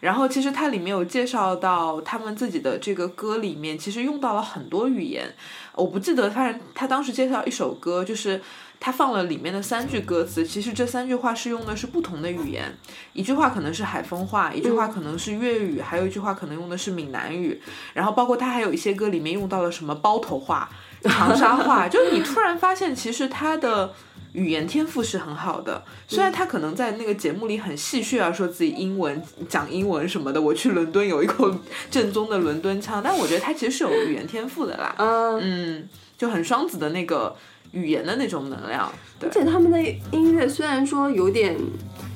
Speaker 1: 然后其实它里面有介绍到他们自己的这个歌里面，其实用到了很多语言。我不记得，反正他当时介绍一首歌，就是他放了里面的三句歌词，其实这三句话是用的是不同的语言，一句话可能是海风话，一句话可能是粤语，还有一句话可能用的是闽南语。然后包括他还有一些歌里面用到了什么包头话、长沙话，就你突然发现其实他的。语言天赋是很好的，虽然他可能在那个节目里很戏谑啊，说自己英文讲英文什么的，我去伦敦有一口正宗的伦敦腔，但我觉得他其实是有语言天赋的啦，
Speaker 2: 嗯，
Speaker 1: 嗯，就很双子的那个语言的那种能量，对。
Speaker 2: 而，且他们的音乐虽然说有点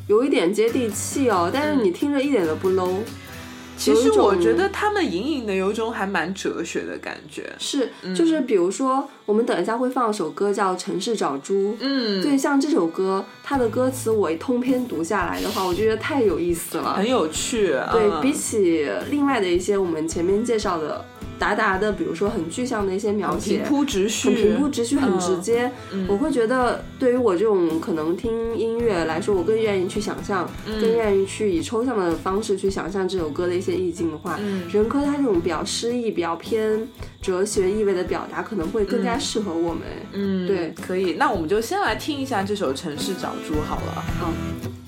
Speaker 2: 有一点接地气哦，但是你听着一点都不 low。
Speaker 1: 其实我觉得他们隐隐的有一种还蛮哲学的感觉，
Speaker 2: 是，
Speaker 1: 嗯
Speaker 2: 就是比如说，我们等一下会放一首歌叫《城市找猪》。
Speaker 1: 嗯，
Speaker 2: 对，像这首歌，它的歌词我通篇读下来的话，我就觉得太有意思了。
Speaker 1: 很有趣，
Speaker 2: 对
Speaker 1: 嗯
Speaker 2: 比起另外的一些我们前面介绍的达达的，比如说很具象的一些描写
Speaker 1: 平，铺直叙，
Speaker 2: 很平铺直叙，很直
Speaker 1: 嗯
Speaker 2: 接。我会觉得，对于我这种可能听音乐来说，我更愿意去想象，
Speaker 1: 嗯
Speaker 2: 更愿意去以抽象的方式去想象这首歌的一些意境的话，
Speaker 1: 嗯
Speaker 2: 任科他这种比较诗意、比较偏哲学意味的表达，可能会更加适合我们。
Speaker 1: 嗯，
Speaker 2: 对
Speaker 1: 可以，那我们就先来听一下这首《城市找猪》好了。
Speaker 2: 好，
Speaker 4: 我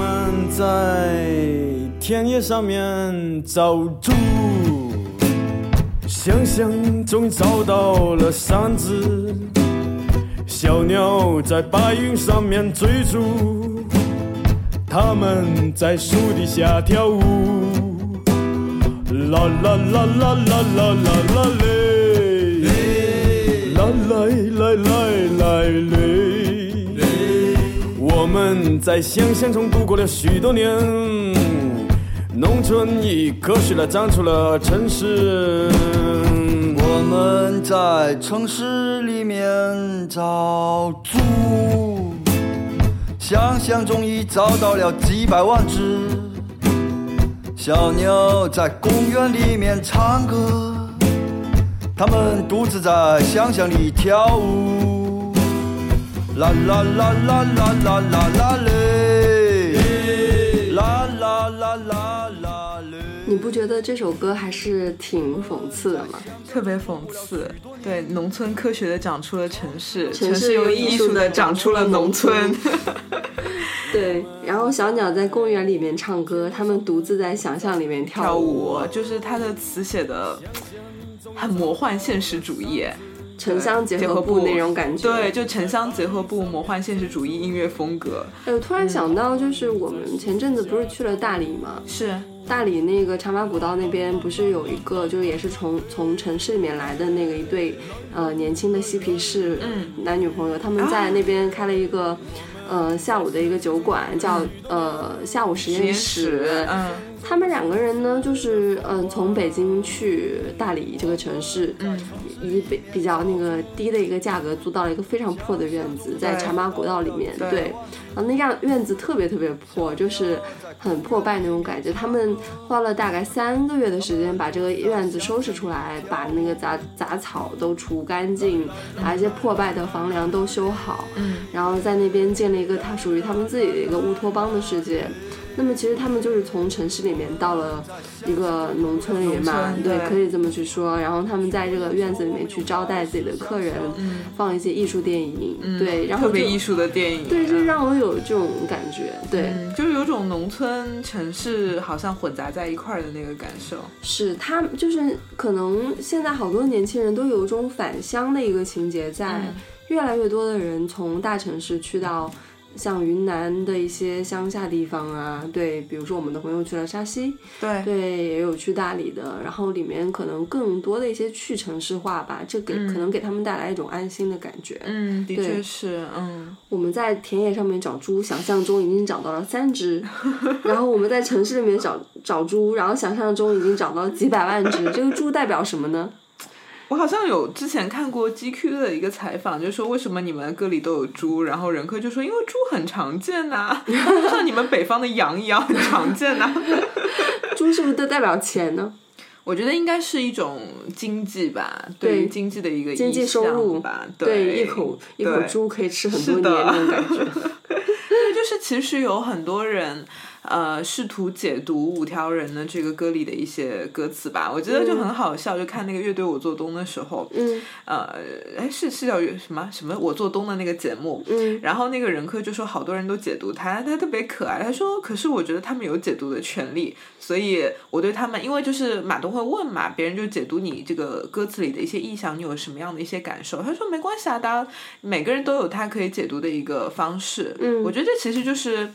Speaker 4: 我们在田野上面找猪，想想终于找到了三只小鸟在白云上面追逐，他们在树底下跳舞，啦啦啦啦啦啦啦嘞，来来来来来。我们在想象中度过了许多年，农村以科学来长出了城市。
Speaker 5: 我们在城市里面找猪，想象中已找到了几百万只。小鸟在公园里面唱歌，它们独自在想象里跳舞。啦啦啦啦啦啦啦啦嘞，啦啦啦啦啦嘞。
Speaker 2: 你不觉得这首歌还是挺讽刺的吗？
Speaker 1: 特别讽刺。对，农村科学的长出了城市，
Speaker 2: 城市
Speaker 1: 用
Speaker 2: 艺
Speaker 1: 艺术的长出了农村。
Speaker 2: 对，然后小鸟在公园里面唱歌，他们独自在想象里面跳
Speaker 1: 跳舞就是他的词写的很魔幻现实主义。
Speaker 2: 城乡结合
Speaker 1: 部
Speaker 2: 部那种感觉。
Speaker 1: 对，就城乡结合部魔幻现实主义音乐风格。
Speaker 2: 哎，我突然想到，就是我们前阵子不是去了大理吗？
Speaker 1: 是，
Speaker 2: 大理那个茶马古道那边不是有一个，就是也是从从城市里面来的那个一对呃年轻的嬉皮士
Speaker 1: 嗯
Speaker 2: 男女朋友，他们在那边开了一个。呃，下午的一个酒馆叫呃下午实
Speaker 1: 实验
Speaker 2: 验
Speaker 1: 室，嗯
Speaker 2: 他们两个人呢，就是嗯，从北京去大理这个城市，
Speaker 1: 嗯，
Speaker 2: 以比比较那个低的一个价格租到了一个非常破的院子，在茶马古道里面，
Speaker 1: 对。
Speaker 2: 对，然后那样院子特别特别破，就是很破败那种感觉。他们花了大概三个月的时间把这个院子收拾出来，把那个杂杂草都除干净，把一些破败的房梁都修好，
Speaker 1: 嗯，
Speaker 2: 然后在那边建立一个他属于他们自己的一个乌托邦的世界。那么其实他们就是从城市里面到了一个农村里面嘛对，
Speaker 1: 对
Speaker 2: 可以这么去说。然后他们在这个院子里面去招待自己的客人，放一些艺术电影，对，
Speaker 1: 特别艺术的电影。
Speaker 2: 对，就
Speaker 1: 嗯
Speaker 2: 让我有这种感觉，对，
Speaker 1: 嗯，就是有种农村城市好像混杂在一块儿的那个感受。
Speaker 2: 是他们就是可能现在好多年轻人都有一种返乡的一个情节在，
Speaker 1: 嗯
Speaker 2: 越来越多的人从大城市去到像云南的一些乡下地方啊，对，比如说我们的朋友去了沙溪，
Speaker 1: 对，
Speaker 2: 对，也有去大理的，然后里面可能更多的一些去城市化吧，这给、可能给他们带来一种安心的感觉。
Speaker 1: 嗯，的
Speaker 2: 对
Speaker 1: 确是，嗯，
Speaker 2: 我们在田野上面找猪，想象中已经找到了三只，然后我们在城市里面找找猪，然后想象中已经找到了几百万只。这个猪代表什么呢？
Speaker 1: 我好像有之前看过 GQ 的一个采访，就说为什么你们歌里都有猪，然后任科就说因为猪很常见呐、就像你们北方的羊一样很常见呐、
Speaker 2: 猪是不是都代表钱呢？
Speaker 1: 我觉得应该是一种经济吧，对于经济的一个
Speaker 2: 经济收入
Speaker 1: 吧，
Speaker 2: 对，一口一口猪可以吃很多年那种感觉。
Speaker 1: 对，就是其实有很多人。呃，试图解读五条人的这个歌里的一些歌词吧，我觉得就很好笑。就看那个乐队我做东的时候，
Speaker 2: 嗯
Speaker 1: 呃，哎，是是叫什么什么我做东的那个节目，
Speaker 2: 嗯
Speaker 1: 然后那个人科就说好多人都解读他，他特别可爱。他说，可是我觉得他们有解读的权利，所以我对他们，因为就是马东会问嘛，别人就解读你这个歌词里的一些意象，你有什么样的一些感受？他说没关系啊，大家每个人都有他可以解读的一个方式。
Speaker 2: 嗯
Speaker 1: 我觉得这其实就是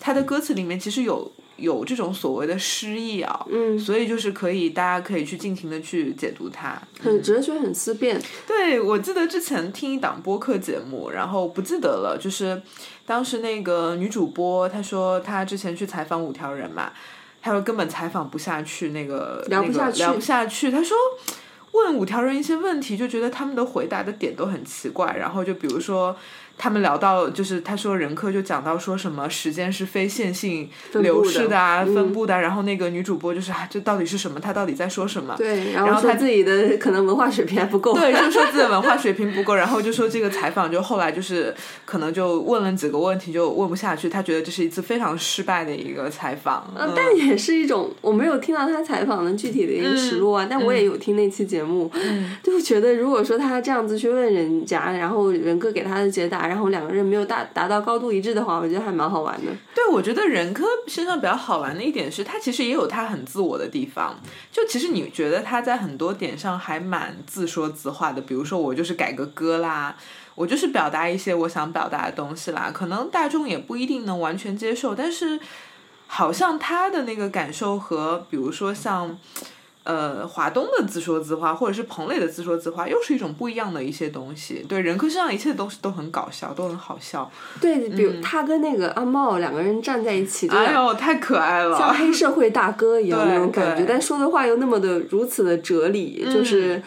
Speaker 1: 他的歌词里面其实有有这种所谓的诗意啊，
Speaker 2: 嗯，
Speaker 1: 所以就是可以大家可以去尽情的去解读它。
Speaker 2: 很哲学，很思辨。
Speaker 1: 对，我记得之前听一档播客节目，然后不记得了，就是当时那个女主播她说她之前去采访五条人嘛，她说根本采访不下去，那个
Speaker 2: 聊不下去
Speaker 1: 那个聊不下去，她说。问五条人一些问题，就觉得他们的回答的点都很奇怪。然后就比如说，他们聊到就是他说任科就讲到说什么时间是非线性流逝的啊，
Speaker 2: 嗯
Speaker 1: 分布的啊。然后那个女主播就是啊，这到底是什么？他到底在说什么？
Speaker 2: 对，然
Speaker 1: 然后他
Speaker 2: 自己的可能文化水平还不够。
Speaker 1: 对，就说自己的文化水平不够，然后就说这个采访就后来就是可能就问了几个问题就问不下去，他觉得这是一次非常失败的一个采访。
Speaker 2: 呃
Speaker 1: 嗯，
Speaker 2: 但也是一种，我没有听到他采访的具体的一个实录啊，但我也有听那期节目，就觉得如果说他这样子去问人家，然后任哥给他的解答，然后两个人没有达达到高度一致的话，我觉得还蛮好玩的。
Speaker 1: 对，我觉得任科身上比较好玩的一点是，他其实也有他很自我的地方。就其实你觉得他在很多点上还蛮自说自话的，比如说我就是改个歌啦。我就是表达一些我想表达的东西啦，可能大众也不一定能完全接受，但是好像他的那个感受和，比如说像，呃，华东的自说自话，或者是彭磊的自说自话，又是一种不一样的一些东西。对，人科身上一切东西都很搞笑，都很好笑。
Speaker 2: 对，比如他跟那个阿茂两个人站在一起，
Speaker 1: 哎呦，太可爱了！
Speaker 2: 像黑社会大哥一样
Speaker 1: 对
Speaker 2: 那种感觉，但说的话又那么的如此的哲理，就是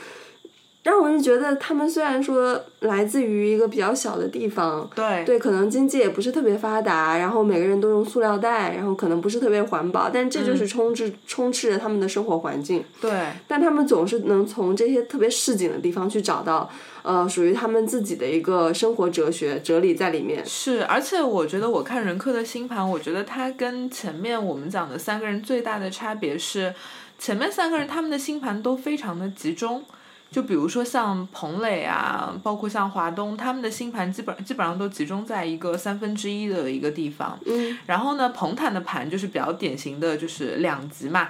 Speaker 2: 让我就觉得他们虽然说来自于一个比较小的地方，
Speaker 1: 对
Speaker 2: 对，可能经济也不是特别发达，然后每个人都用塑料袋，然后可能不是特别环保，但这就是充斥、充斥着他们的生活环境。
Speaker 1: 对
Speaker 2: 但他们总是能从这些特别市井的地方去找到，呃，属于他们自己的一个生活哲学哲理在里面。
Speaker 1: 是，而且我觉得我看任科的星盘，我觉得他跟前面我们讲的三个人最大的差别是，前面三个人他们的星盘都非常的集中。就比如说像彭磊啊，包括像华东，他们的星盘基本基本上都集中在一个三分之一的一个地方。
Speaker 2: 嗯，
Speaker 1: 然后呢，彭坦的盘就是比较典型的，就是两极嘛，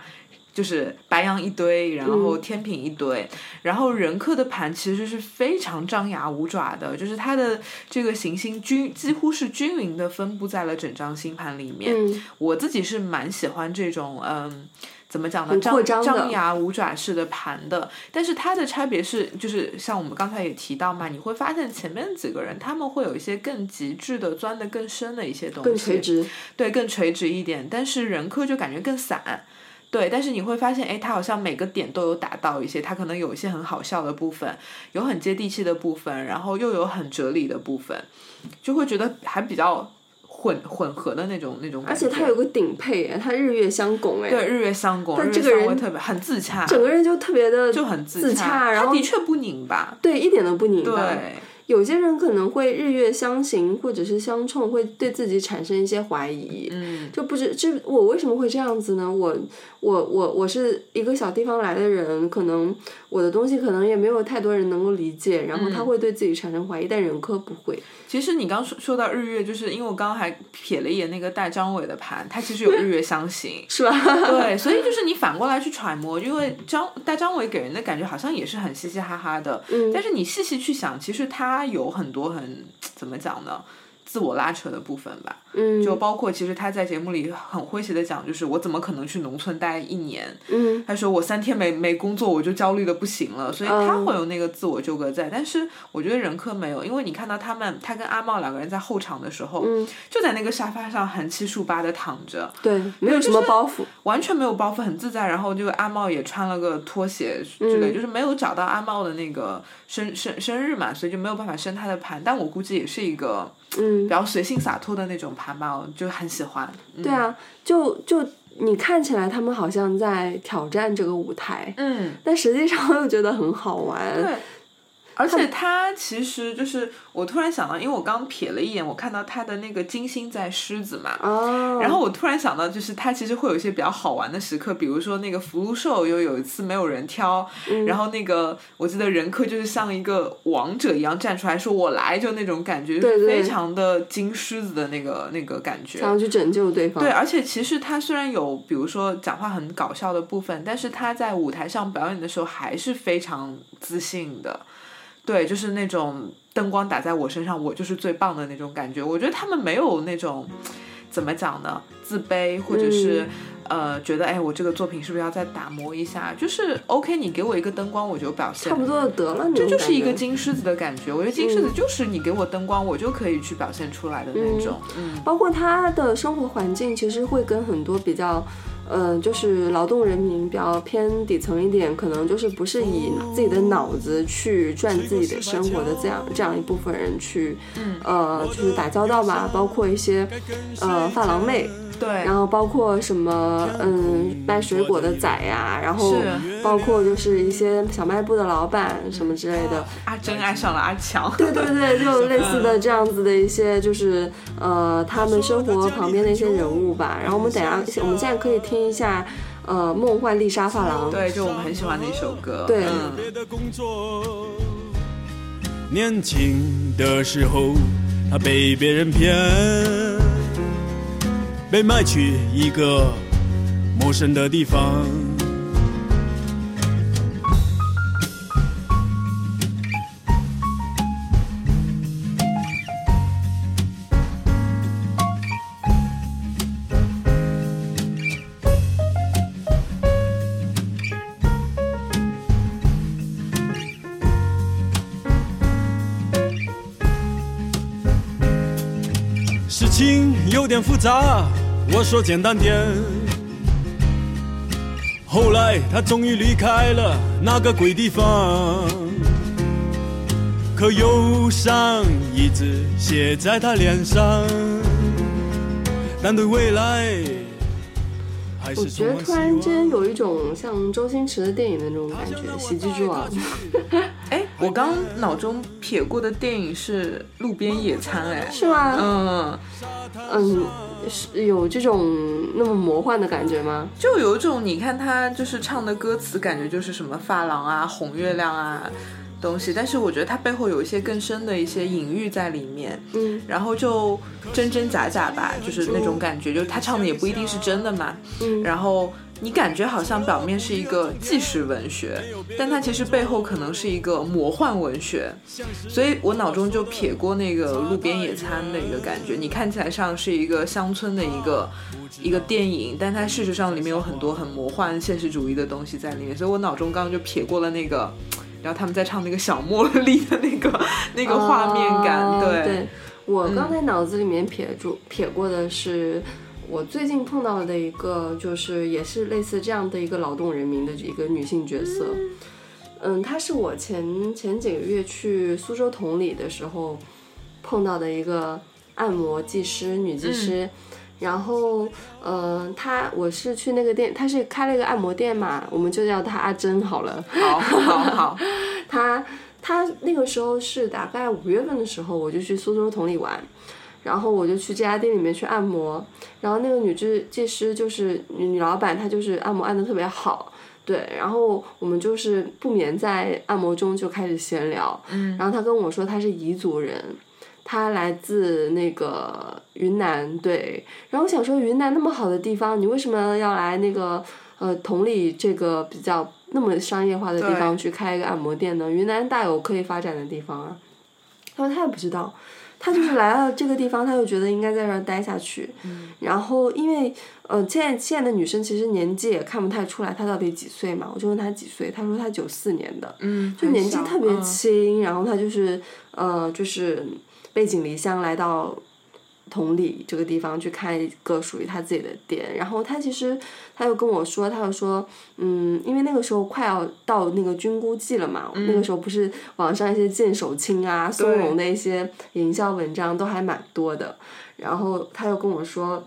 Speaker 1: 就是白羊一堆，然后天平一堆。然后人克的盘其实是非常张牙舞爪的，就是它的这个行星均几乎是均匀的分布在了整张星盘里面。
Speaker 2: 嗯
Speaker 1: 我自己是蛮喜欢这种嗯。怎么讲呢？张
Speaker 2: 张
Speaker 1: 张牙舞爪式的盘的，但是它的差别是，就是像我们刚才也提到嘛，你会发现前面几个人他们会有一些更极致的、钻的更深的一些东西，
Speaker 2: 更垂直。
Speaker 1: 对，更垂直一点，但是人科就感觉更散。对，但是你会发现，哎，他好像每个点都有打到一些，他可能有一些很好笑的部分，有很接地气的部分，然后又有很哲理的部分，就会觉得还比较混混合的那种那种感觉。
Speaker 2: 而且他有个顶配，哎，他日月相拱，哎，
Speaker 1: 对日月相拱，日
Speaker 2: 但这个人
Speaker 1: 很自洽，
Speaker 2: 整个人就特别的
Speaker 1: 就很
Speaker 2: 自
Speaker 1: 洽，
Speaker 2: 然后
Speaker 1: 他的确不拧巴。
Speaker 2: 对一点都不拧巴。
Speaker 1: 对，
Speaker 2: 有些人可能会日月相刑或者是相冲，会对自己产生一些怀疑。
Speaker 1: 嗯，
Speaker 2: 就不知这我为什么会这样子呢？我我我我是一个小地方来的人，可能我的东西可能也没有太多人能够理解，然后
Speaker 1: 嗯
Speaker 2: 他会对自己产生怀疑，但人科不会。
Speaker 1: 其实你刚说说到日月，就是因为我刚刚还瞥了一眼那个大张伟的盘，他其实有日月相刑。
Speaker 2: 是吧？
Speaker 1: 对，所以就是你反过来去揣摩，因为张大张伟给人的感觉好像也是很嘻嘻哈哈的，
Speaker 2: 嗯
Speaker 1: 但是你细细去想，其实他有很多很怎么讲呢？自我拉扯的部分吧，
Speaker 2: 嗯，
Speaker 1: 就包括其实他在节目里很诙谐的讲，就是我怎么可能去农村待一年？
Speaker 2: 嗯
Speaker 1: 他说我三天没没工作我就焦虑的不行了，所以他会有那个自我纠葛在。但是我觉得任科没有，因为你看到他们，他跟阿茂两个人在后场的时候，
Speaker 2: 嗯
Speaker 1: 就在那个沙发上横七竖八的躺着，
Speaker 2: 对，没有什么包袱。
Speaker 1: 完全没有包袱，很自在。然后就阿茂也穿了个拖鞋之类，
Speaker 2: 嗯
Speaker 1: 就是没有找到阿茂的那个生生生日嘛，所以就没有办法生他的盘。但我估计也是一个
Speaker 2: 嗯
Speaker 1: 比，较随性洒脱的那种盘吧，我就很喜欢。嗯、
Speaker 2: 对，啊，就就你看起来他们好像在挑战这个舞台，
Speaker 1: 嗯，
Speaker 2: 但实际上又觉得很好玩。
Speaker 1: 对。而且他其实就是，我突然想到，因为我刚瞥了一眼，我看到他的那个金星在狮子嘛，
Speaker 2: 哦，
Speaker 1: 然后我突然想到，就是他其实会有一些比较好玩的时刻，比如说那个福禄寿又有一次没有人挑，
Speaker 2: 嗯
Speaker 1: 然后那个我记得任科就是像一个王者一样站出来说我来，就那种感觉，非常的金狮子的那个那个感觉。
Speaker 2: 想要去拯救对方。
Speaker 1: 对，而且其实他虽然有，比如说讲话很搞笑的部分，但是他在舞台上表演的时候还是非常自信的。对，就是那种灯光打在我身上，我就是最棒的那种感觉。我觉得他们没有那种怎么讲呢，自卑或者是、呃觉得哎，我这个作品是不是要再打磨一下？就是 OK，你给我一个灯光，我就表现。
Speaker 2: 差不多得了，
Speaker 1: 这就是一个
Speaker 2: 金。
Speaker 1: 金狮子的感觉。我觉得金狮子就是你给我灯光，我就可以去表现出来的那种。嗯
Speaker 2: 包括他的生活环境，其实会跟很多比较，呃，就是劳动人民比较偏底层一点，可能就是不是以自己的脑子去赚自己的生活的这样这样一部分人去，呃，就是打交道吧。包括一些，呃，发廊妹，
Speaker 1: 对，
Speaker 2: 然后包括什么，嗯，卖水果的仔呀，然后包括就是一些小卖部的老板什么之类的。
Speaker 1: 阿珍爱上了阿强。
Speaker 2: 对对对，就 类似的这样子的一些，就是呃，他们生活旁边的一些人物吧。然后我们等下，我们现在可以听一下，呃，《梦幻丽莎发廊》。
Speaker 1: 对，就我们很喜欢的一首歌。
Speaker 2: 对
Speaker 1: 嗯，
Speaker 4: 别的工作。年轻的时候，他被别人骗，被卖去一个陌生的地方。事情有点复杂。我说简单点。后来他终于离开了那个鬼地方，可忧伤一直写在他脸上，但对未来还
Speaker 2: 我觉得突然。间有一种像周星驰的电影的那种感觉，喜剧之王。
Speaker 1: 哎，我刚脑中撇过的电影是《路边野餐》，哎，
Speaker 2: 是吗？
Speaker 1: 嗯，
Speaker 2: 嗯，是有这种那么魔幻的感觉吗？
Speaker 1: 就有一种你看他就是唱的歌词，感觉就是什么发廊啊、红月亮啊东西，但是我觉得他背后有一些更深的一些隐喻在里面。
Speaker 2: 嗯
Speaker 1: 然后就真真假假吧，就是那种感觉，就是他唱的也不一定是真的嘛。
Speaker 2: 嗯
Speaker 1: 然后你感觉好像表面是一个纪实文学，但它其实背后可能是一个魔幻文学，所以我脑中就撇过那个路边野餐的一个感觉。你看起来像是一个乡村的一个一个电影，但它事实上里面有很多很魔幻现实主义的东西在里面，所以我脑中刚刚就撇过了那个。然后他们在唱那个小茉莉的那个 那个画面感，
Speaker 2: 哦
Speaker 1: 对
Speaker 2: 对，我刚才脑子里面撇住撇过的是。我最近碰到的一个，就是也是类似这样的一个劳动人民的一个女性角色，嗯，她是我前前几个月去苏州同里的时候碰到的一个按摩技师，女技师。然后，呃，她我是去那个店，她是开了一个按摩店嘛，我们就叫她阿珍好了。
Speaker 1: 好好好，
Speaker 2: 她她那个时候是大概五月份的时候，我就去苏州同里玩，然后我就去这家店里面去按摩，然后那个女技技师就是女女老板，她就是按摩按的特别好。对，然后我们就是不免在按摩中就开始闲聊，嗯，然后她跟我说她是彝族人，她来自那个云南，对，然后我想说云南那么好的地方，你为什么要来那个呃同里这个比较那么商业化的地方去开一个按摩店呢？云南大有可以发展的地方啊。她说她也不知道，他就是来了这个地方，他就觉得应该在这儿待下去。然后因为呃，现在现在的女生其实年纪也看不太出来她到底几岁嘛，我就问她几岁，她说她九四年的，
Speaker 1: 嗯，
Speaker 2: 就年纪特别
Speaker 1: 嗯
Speaker 2: 轻，然后她就是呃，就是背井离乡来到同里这个地方去开一个属于他自己的店。然后他其实他又跟我说，他又说，嗯，因为那个时候快要到那个菌菇季了嘛，那个时候不是网上一些剑手青啊、松茸的一些营销文章都还蛮多的。然后他又跟我说，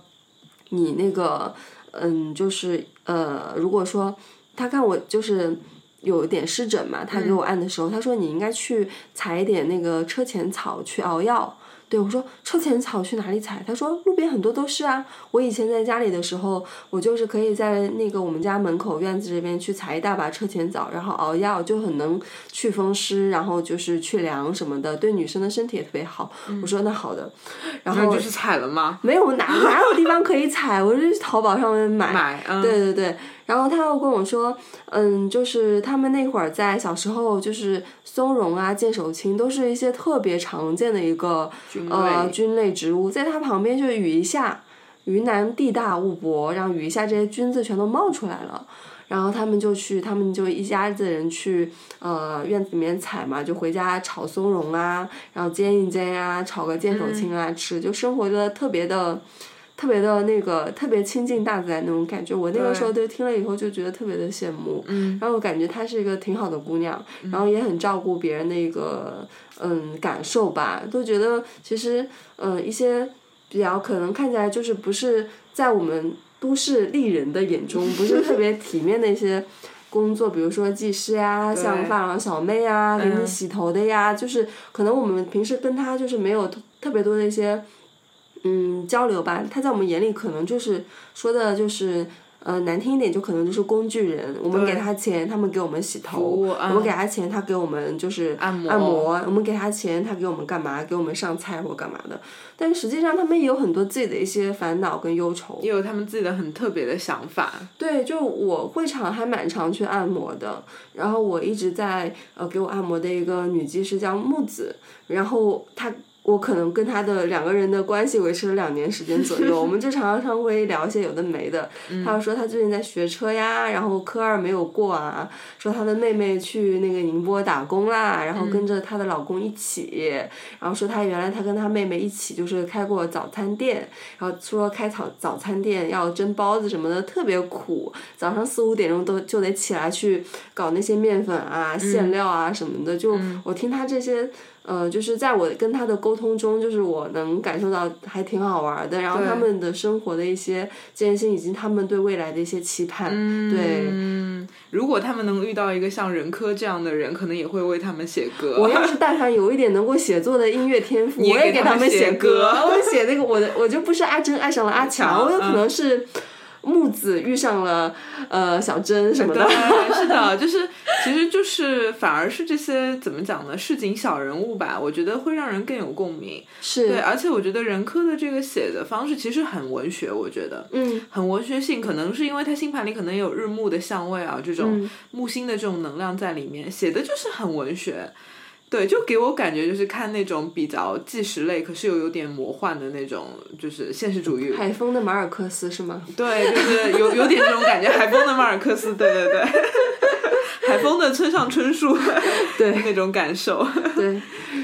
Speaker 2: 你那个，嗯，就是呃，如果说他看我就是有点湿疹嘛，他给我按的时候，他说你应该去采一点那个车前草去熬药。对我说车前草去哪里采？他说路边很多都是啊。我以前在家里的时候，我就是可以在那个我们家门口院子这边去采一大把车前草，然后熬药，就很能祛风湿，然后就是去凉什么的，对女生的身体也特别好。我说那好的，然后
Speaker 1: 就是采了吗？
Speaker 2: 没有哪哪有地方可以采，我就去淘宝上面买。
Speaker 1: 买，嗯，
Speaker 2: 对对对，然后他又跟我说，嗯，就是他们那会儿在小时候，就是松茸啊、剑手青都是一些特别常见的一个
Speaker 1: 菌
Speaker 2: 呃菌类植物，在它旁边就是雨一下，云南地大物博，让雨一下这些菌子全都冒出来了。然后他们就去，他们就一家子人去，呃，院子里面采嘛，就回家炒松茸啊，然后煎一煎啊，炒个剑手青啊、吃，就生活的特别的，特别的那个，特别亲近大自然那种感觉。我那个时候就听了以后就觉得特别的羡慕，
Speaker 1: 嗯，
Speaker 2: 然后我感觉她是一个挺好的姑娘，然后也很照顾别人的一个嗯感受吧，都觉得其实嗯一些比较可能看起来就是不是在我们都市丽人的眼中不是特别体面的一些工作，比如说技师呀，像发廊小妹啊，给你
Speaker 1: 嗯。
Speaker 2: 洗头的呀，就是可能我们平时跟她就是没有特特别多的一些嗯交流吧，他在我们眼里可能就是说的就是。呃，难听一点就可能就是工具人，我们给他钱，他们给我们洗头，我
Speaker 1: 嗯
Speaker 2: 们给他钱，他给我们就是
Speaker 1: 按摩
Speaker 2: 按摩，我们给他钱，他给我们干嘛？给我们上菜或干嘛的。但实际上，他们也有很多自己的一些烦恼跟忧愁。
Speaker 1: 也有他们自己的很特别的想法。
Speaker 2: 对，就我会场还蛮常去按摩的，然后我一直在呃给我按摩的一个女技师叫木子，然后她我可能跟他的两个人的关系维持了两年时间左右，我们就常常会聊一些有的没的。他就说他最近在学车呀，然后科二没有过啊，说他的妹妹去那个宁波打工啦，然后跟着她的老公一起，然后说他原来他跟他妹妹一起就是开过早餐店，然后说开早早餐店要蒸包子什么的特别苦，早上四五点钟都就得起来去搞那些面粉啊、馅料啊什么的，就我听他这些。呃，就是在我跟他的沟通中，就是我能感受到还挺好玩的，然后他们的生活的一些艰辛，以及他们对未来的一些期盼，对。
Speaker 1: 嗯，如果他们能遇到一个像任科这样的人，可能也会为他们写歌。
Speaker 2: 我要是但凡有一点能够写作的音乐天赋，
Speaker 1: 也
Speaker 2: 我也给
Speaker 1: 他们写
Speaker 2: 写
Speaker 1: 歌
Speaker 2: 我写那个我的，我就不是阿珍爱上了阿强，我有可
Speaker 1: 嗯
Speaker 2: 能是木子遇上了呃小珍什么的。
Speaker 1: 是的，就是其实就是反而是这些怎么讲呢？市井小人物吧，我觉得会让人更有共鸣。
Speaker 2: 是，
Speaker 1: 对，而且我觉得任科的这个写的方式其实很文学，我觉得。
Speaker 2: 嗯，
Speaker 1: 很文学性，可能是因为他星盘里可能有日木的相位啊，这种
Speaker 2: 嗯
Speaker 1: 木星的这种能量在里面，写的就是很文学。对，就给我感觉就是看那种比较纪实类，可是又有点魔幻的那种，就是现实主义。
Speaker 2: 海风的马尔克斯是吗？
Speaker 1: 对，就是有有点这种感觉，海风的马尔克斯，对对对，海风的村上春树，
Speaker 2: 对
Speaker 1: 那种感受。
Speaker 2: 对，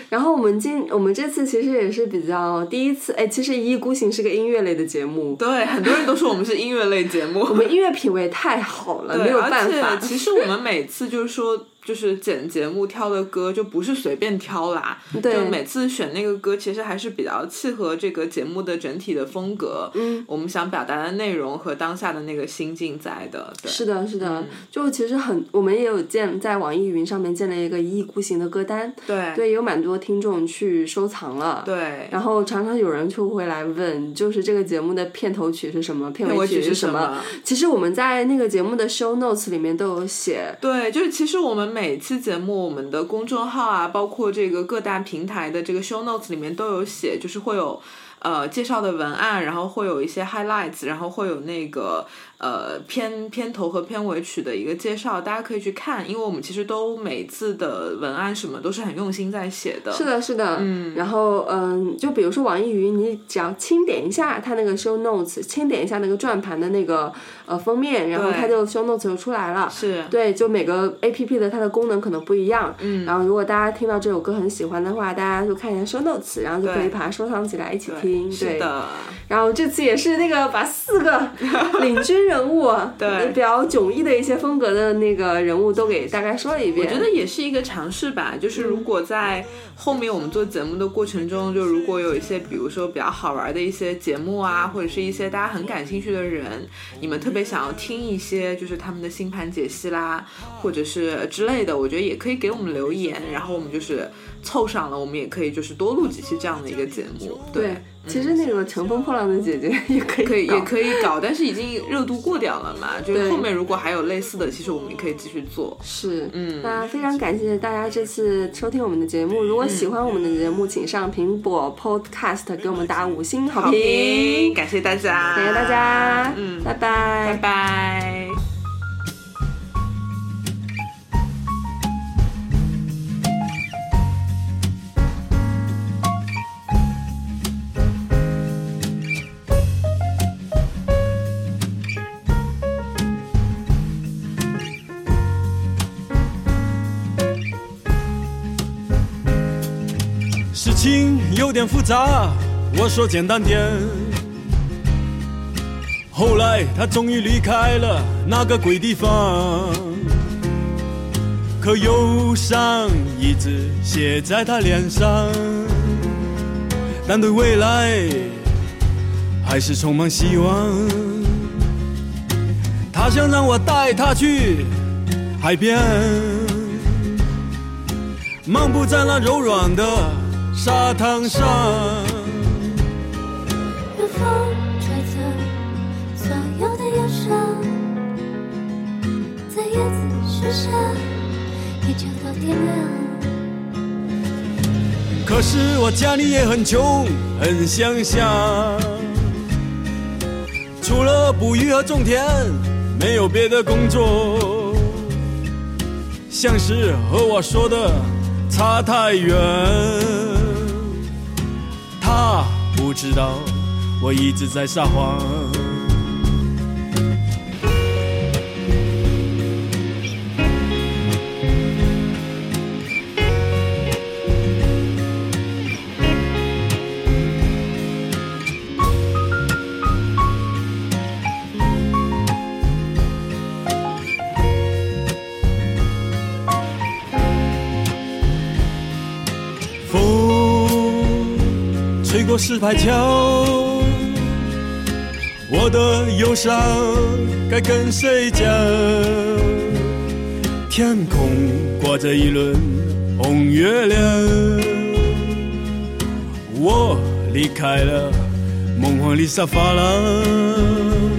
Speaker 2: 然后我们今我们这次其实也是比较第一次，哎，其实一意孤行是个音乐类的节目，
Speaker 1: 对，很多人都说我们是音乐类节目，
Speaker 2: 我们音乐品味太好了，没有办法
Speaker 1: 其实我们每次就是说，就是剪节目挑的歌，就不是随便挑啦。
Speaker 2: 对
Speaker 1: 就每次选那个歌，其实还是比较契合这个节目的整体的风格。
Speaker 2: 嗯，
Speaker 1: 我们想表达的内容和当下的那个心境在的。对
Speaker 2: 是的，是
Speaker 1: 嗯
Speaker 2: 的，就其实很，我们也有建在网易云上面建了一个一意孤行的歌单，
Speaker 1: 对
Speaker 2: 对，有蛮多听众去收藏了。
Speaker 1: 对
Speaker 2: 然后常常有人就会来问，就是这个节目的片头曲是什么，片
Speaker 1: 片尾曲
Speaker 2: 曲是什
Speaker 1: 是什么
Speaker 2: 其实我们在那个节目的 show notes 里面都有写。
Speaker 1: 对，就是其实我们每期节目，我们的公众号啊，包括这个各大平台的这个 show notes 里面都有写，就是会有呃介绍的文案，然后会有一些 highlights，然后会有那个呃片片头和片尾曲的一个介绍，大家可以去看，因为我们其实都每次的文案什么都是很用心在写的。
Speaker 2: 是的，是的，嗯，然后嗯，就比如说网易云，你只要轻点一下它那个 show notes，轻点一下那个转盘的那个呃封面，然后它就 show notes 就出来了。
Speaker 1: 是，
Speaker 2: 对，就每个 A P P 的它的功能可能不一样，嗯，然后如果大家听到这首歌很喜欢的话，大家就看一下 show notes，然后就可以把它收藏起来一起听，对。
Speaker 1: 是的，
Speaker 2: 然后这次也是那个把四个 领军人物，
Speaker 1: 对
Speaker 2: 比较迥异的一些风格的那个人物都给大概说了一遍。
Speaker 1: 我觉得也是一个尝试吧，就是如果在后面我们做节目的过程中，就如果有一些比如说比较好玩的一些节目啊，或者是一些大家很感兴趣的人，你们特别想要听一些就是他们的星盘解析啦，或者是之类的，我觉得也可以给我们留言，然后我们就是凑上了，我们也可以就是多录几期这样的一个节目。
Speaker 2: 对，其实那个乘风破浪的姐姐也可以
Speaker 1: 可以也可以搞，但是已经热度过掉了嘛，就是后面如果还有类似的，其实我们也可以继续做。
Speaker 2: 是，
Speaker 1: 嗯
Speaker 2: 那非常感谢大家这次收听我们的节目。如果喜欢我们的节目，请上苹果 Podcast 给我们打五星好
Speaker 1: 好，评。感谢大家，
Speaker 2: 感谢大家，
Speaker 1: 嗯
Speaker 2: 拜拜，
Speaker 1: 拜拜。
Speaker 4: 有点复杂，我说简单点。后来他终于离开了那个鬼地方，可忧伤一直写在他脸上，但对未来还是充满希望。他想让我带他去海边。漫步在那柔软的沙滩上，
Speaker 6: 有风吹走所有的忧伤，在叶子树下依旧到天亮。
Speaker 4: 可是我家里也很穷，很乡下，除了捕鱼和种田，没有别的工作，像是和我说的差太远。他不知道我一直在撒谎。过石牌桥，我的忧伤该跟谁讲？天空挂着一轮红月亮，我离开了梦幻里沙发廊。